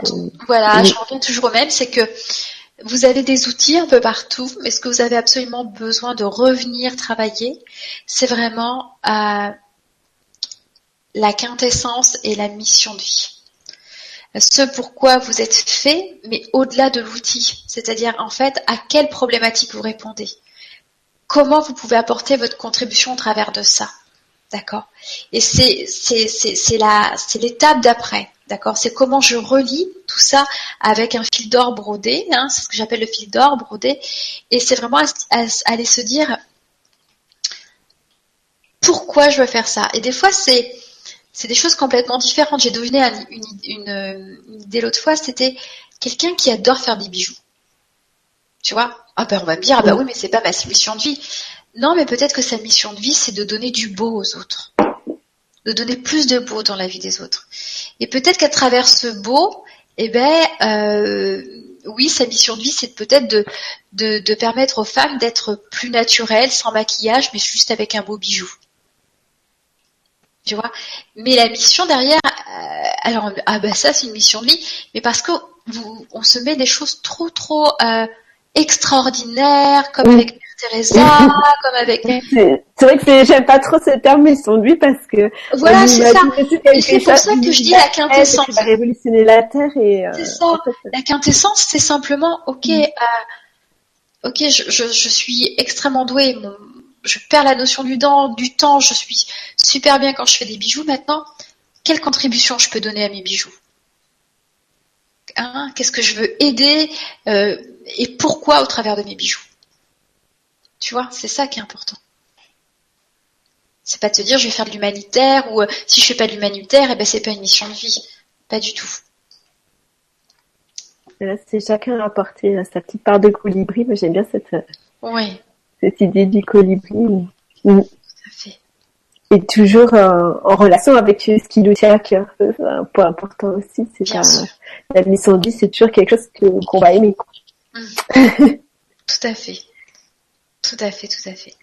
Speaker 2: voilà, j'en reviens toujours au même, c'est que vous avez des outils un peu partout, mais ce que vous avez absolument besoin de revenir travailler, c'est vraiment euh, la quintessence et la mission de vie. Ce pourquoi vous êtes fait, mais au-delà de l'outil. C'est-à-dire, en fait, à quelle problématique vous répondez? Comment vous pouvez apporter votre contribution au travers de ça? D'accord? Et c'est c'est c'est l'étape d'après. D'accord? C'est comment je relis tout ça avec un fil d'or brodé. Hein, c'est ce que j'appelle le fil d'or brodé. Et c'est vraiment aller se dire pourquoi je veux faire ça? Et des fois, c'est c'est des choses complètement différentes. J'ai deviné une, une, une idée l'autre fois, c'était quelqu'un qui adore faire des bijoux. Tu vois? Ah ben on va me dire, ah ben oui, mais c'est pas ma mission de vie. Non, mais peut-être que sa mission de vie, c'est de donner du beau aux autres. De donner plus de beau dans la vie des autres. Et peut-être qu'à travers ce beau, eh ben, euh, oui, sa mission de vie, c'est peut-être de, de, permettre aux femmes d'être plus naturelles, sans maquillage, mais juste avec un beau bijou. Tu vois Mais la mission derrière, euh, alors ah ben ça c'est une mission de vie, mais parce que on se met des choses trop trop euh, extraordinaires, comme avec Teresa, comme avec.
Speaker 1: C'est vrai que j'aime pas trop ce terme mission de vie parce que.
Speaker 2: Voilà, c'est ça. c'est pour ça que je dis la quintessence.
Speaker 1: Qui va révolutionner la terre et.
Speaker 2: Euh, c'est ça. La quintessence, c'est simplement, ok, mm. euh, ok, je, je, je, suis extrêmement douée. Mon, je perds la notion du temps, du temps. Je suis super bien quand je fais des bijoux. Maintenant, quelle contribution je peux donner à mes bijoux? Hein, Qu'est-ce que je veux aider euh, et pourquoi au travers de mes bijoux? Tu vois, c'est ça qui est important. C'est pas de se dire je vais faire de l'humanitaire ou euh, si je fais pas de l'humanitaire, et eh ben c'est pas une mission de vie. Pas du tout.
Speaker 1: c'est chacun apporter euh, sa petite part de colibri. Moi j'aime bien cette,
Speaker 2: euh,
Speaker 1: cette idée du colibri. Mm. Tout à fait. Et toujours en relation avec ce qui nous tient à cœur. C'est un point important aussi. C'est la, mission de vie, c'est toujours quelque chose qu'on va aimer.
Speaker 2: Mm. tout à fait. Tout à fait, tout à fait.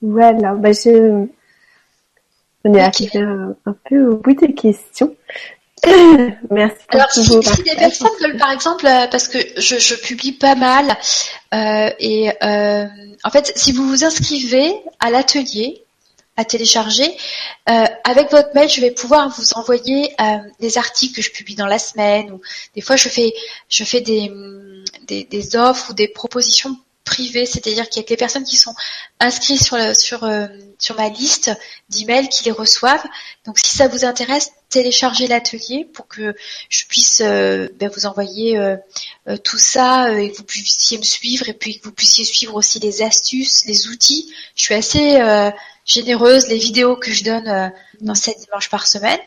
Speaker 1: Voilà, bah je... on est arrivé un, peu au bout des questions. Merci.
Speaker 2: Alors si, si des personnes veulent, par exemple, euh, parce que je, je publie pas mal, euh, et euh, en fait, si vous vous inscrivez à l'atelier, à télécharger. Euh, avec votre mail, je vais pouvoir vous envoyer euh, des articles que je publie dans la semaine ou des fois je fais je fais des, des, offres ou des propositions privées, c'est-à-dire qu'il y a que les personnes qui sont inscrites sur sur euh, sur ma liste d'emails qui les reçoivent. Donc si ça vous intéresse, téléchargez l'atelier pour que je puisse ben, vous envoyer tout ça et que vous puissiez me suivre et puis que vous puissiez suivre aussi les astuces, les outils. Je suis assez généreuse les vidéos que je donne euh, dans cette dimanche par semaine.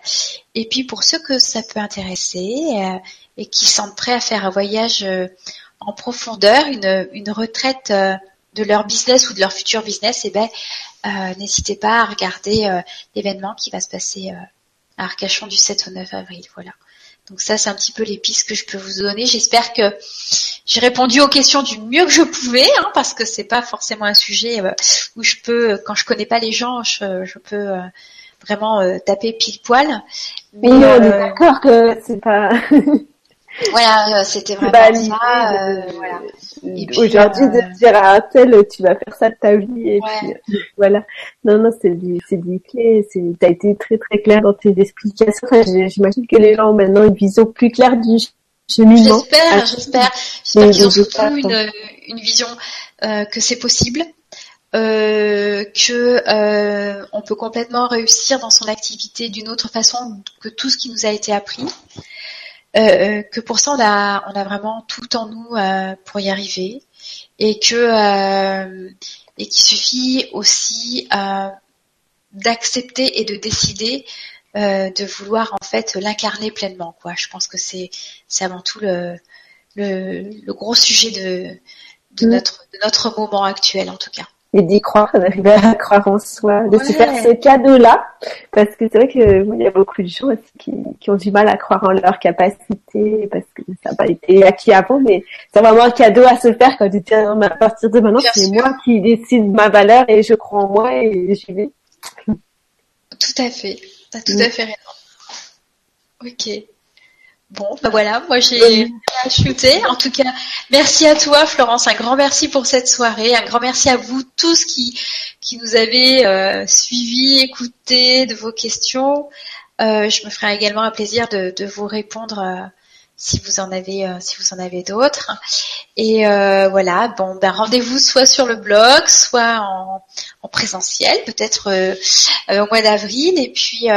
Speaker 2: Et puis pour ceux que ça peut intéresser euh, et qui sont prêts à faire un voyage euh, en profondeur, une, une retraite de leur business ou de leur futur business, eh ben, n'hésitez pas à regarder l'événement qui va se passer à Arcachon du 7 au 9 avril. Voilà. Donc ça, c'est un petit peu les pistes que je peux vous donner. J'espère que j'ai répondu aux questions du mieux que je pouvais, hein, parce que c'est pas forcément un sujet euh, où je peux, quand je connais pas les gens, je, peux euh, vraiment euh, taper pile poil.
Speaker 1: Mais on est d'accord que c'est pas.
Speaker 2: voilà, c'était vraiment ça.
Speaker 1: voilà. Aujourd'hui, de euh, dire à un tel, tu vas faire ça de ta vie, et puis, euh, voilà. Non, non, c'est du, c'est du clé, c'est, t'as été très, très clair dans tes explications. j'imagine que les gens ont maintenant une vision plus claire du cheminement.
Speaker 2: J'espère, ah, j'espère. J'espère qu'ils ont surtout une, une vision, euh, que c'est possible. Euh, que euh, on peut complètement réussir dans son activité d'une autre façon que tout ce qui nous a été appris. Euh, que pour ça on a on a vraiment tout en nous euh, pour y arriver et que euh, et qu'il suffit aussi d'accepter et de décider de vouloir en fait l'incarner pleinement quoi. Je pense que c'est c'est avant tout le, le, le gros sujet de de mm. notre de notre moment actuel en tout cas
Speaker 1: et d'y croire, d'arriver à croire en soi, de se faire ce cadeau-là, parce que c'est vrai que il y a beaucoup de gens aussi qui, qui, ont du mal à croire en leur capacité, parce que ça n'a pas été acquis avant, mais c'est vraiment un cadeau à se faire quand tu dis à partir de maintenant, c'est moi qui décide ma valeur et je crois en moi et j'y vais.
Speaker 2: Tout à fait, t'as tout à mm. fait raison. Ok. Bon, ben voilà, moi j'ai shooté. En tout cas, merci à toi, Florence. Un grand merci pour cette soirée. Un grand merci à vous tous qui qui nous avez euh, suivis, écoutés de vos questions. Euh, je me ferai également un plaisir de, de vous répondre euh, si vous en avez euh, si vous en avez d'autres. Et euh, voilà, bon, ben rendez-vous soit sur le blog, soit en, en présentiel, peut-être au mois d'avril. Et puis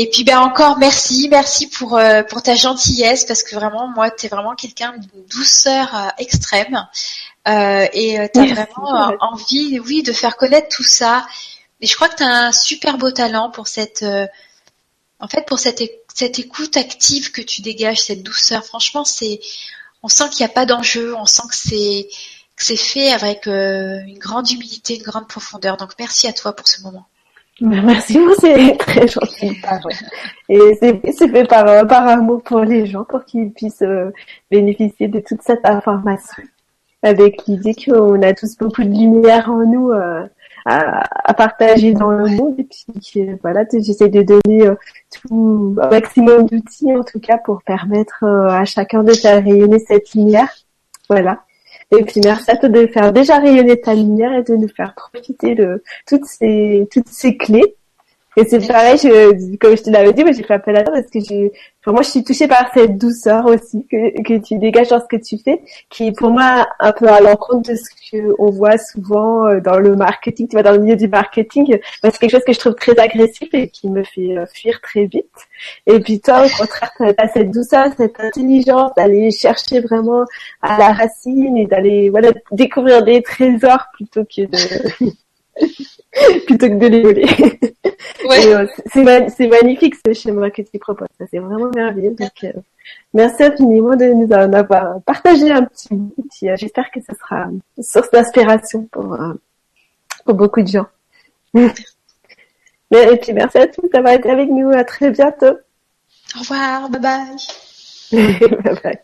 Speaker 2: et puis ben encore merci, merci pour euh, pour ta gentillesse parce que vraiment moi tu es vraiment quelqu'un d'une douceur euh, extrême euh, et tu as vraiment envie oui de faire connaître tout ça. Et je crois que tu as un super beau talent pour cette en fait pour cette cette écoute active que tu dégages, cette douceur. Franchement, c'est on sent qu'il n'y a pas d'enjeu, on sent que c'est que c'est fait avec une grande humilité, une grande profondeur. Donc merci à toi pour ce moment.
Speaker 1: Bah, merci c'est très gentil. Et c'est fait par, euh, par amour pour les gens, pour qu'ils puissent euh, bénéficier de toute cette information. Avec l'idée qu'on a tous beaucoup de lumière en nous euh, à, à, partager dans le monde. Et puis voilà, j'essaie de donner tout un maximum d'outils en tout cas pour permettre à chacun de faire rayonner cette lumière. Voilà. Et puis merci à toi de faire déjà rayonner ta lumière et de nous faire profiter de toutes ces toutes ces clés et c'est pareil, je, comme je te l'avais dit, mais j'ai fait appel à toi parce que j'ai, pour moi, je suis touchée par cette douceur aussi que, que tu dégages dans ce que tu fais, qui est pour moi un peu à l'encontre de ce qu'on voit souvent euh, dans le marketing, tu vois, dans le milieu du marketing. C'est quelque chose que je trouve très agressif et qui me fait euh, fuir très vite. Et puis toi, au contraire, tu as cette douceur, cette intelligence d'aller chercher vraiment à la racine et d'aller, voilà, découvrir des trésors plutôt que de, plutôt que de les voler. Euh, c'est magnifique ce schéma que tu proposes. C'est vraiment merveilleux. Donc, euh, merci infiniment de nous en avoir partagé un petit bout. Euh, j'espère que ce sera une source d'inspiration pour, pour beaucoup de gens. Et puis merci à tous d'avoir été avec nous. À très bientôt.
Speaker 2: Au revoir. Bye bye.
Speaker 1: bye bye.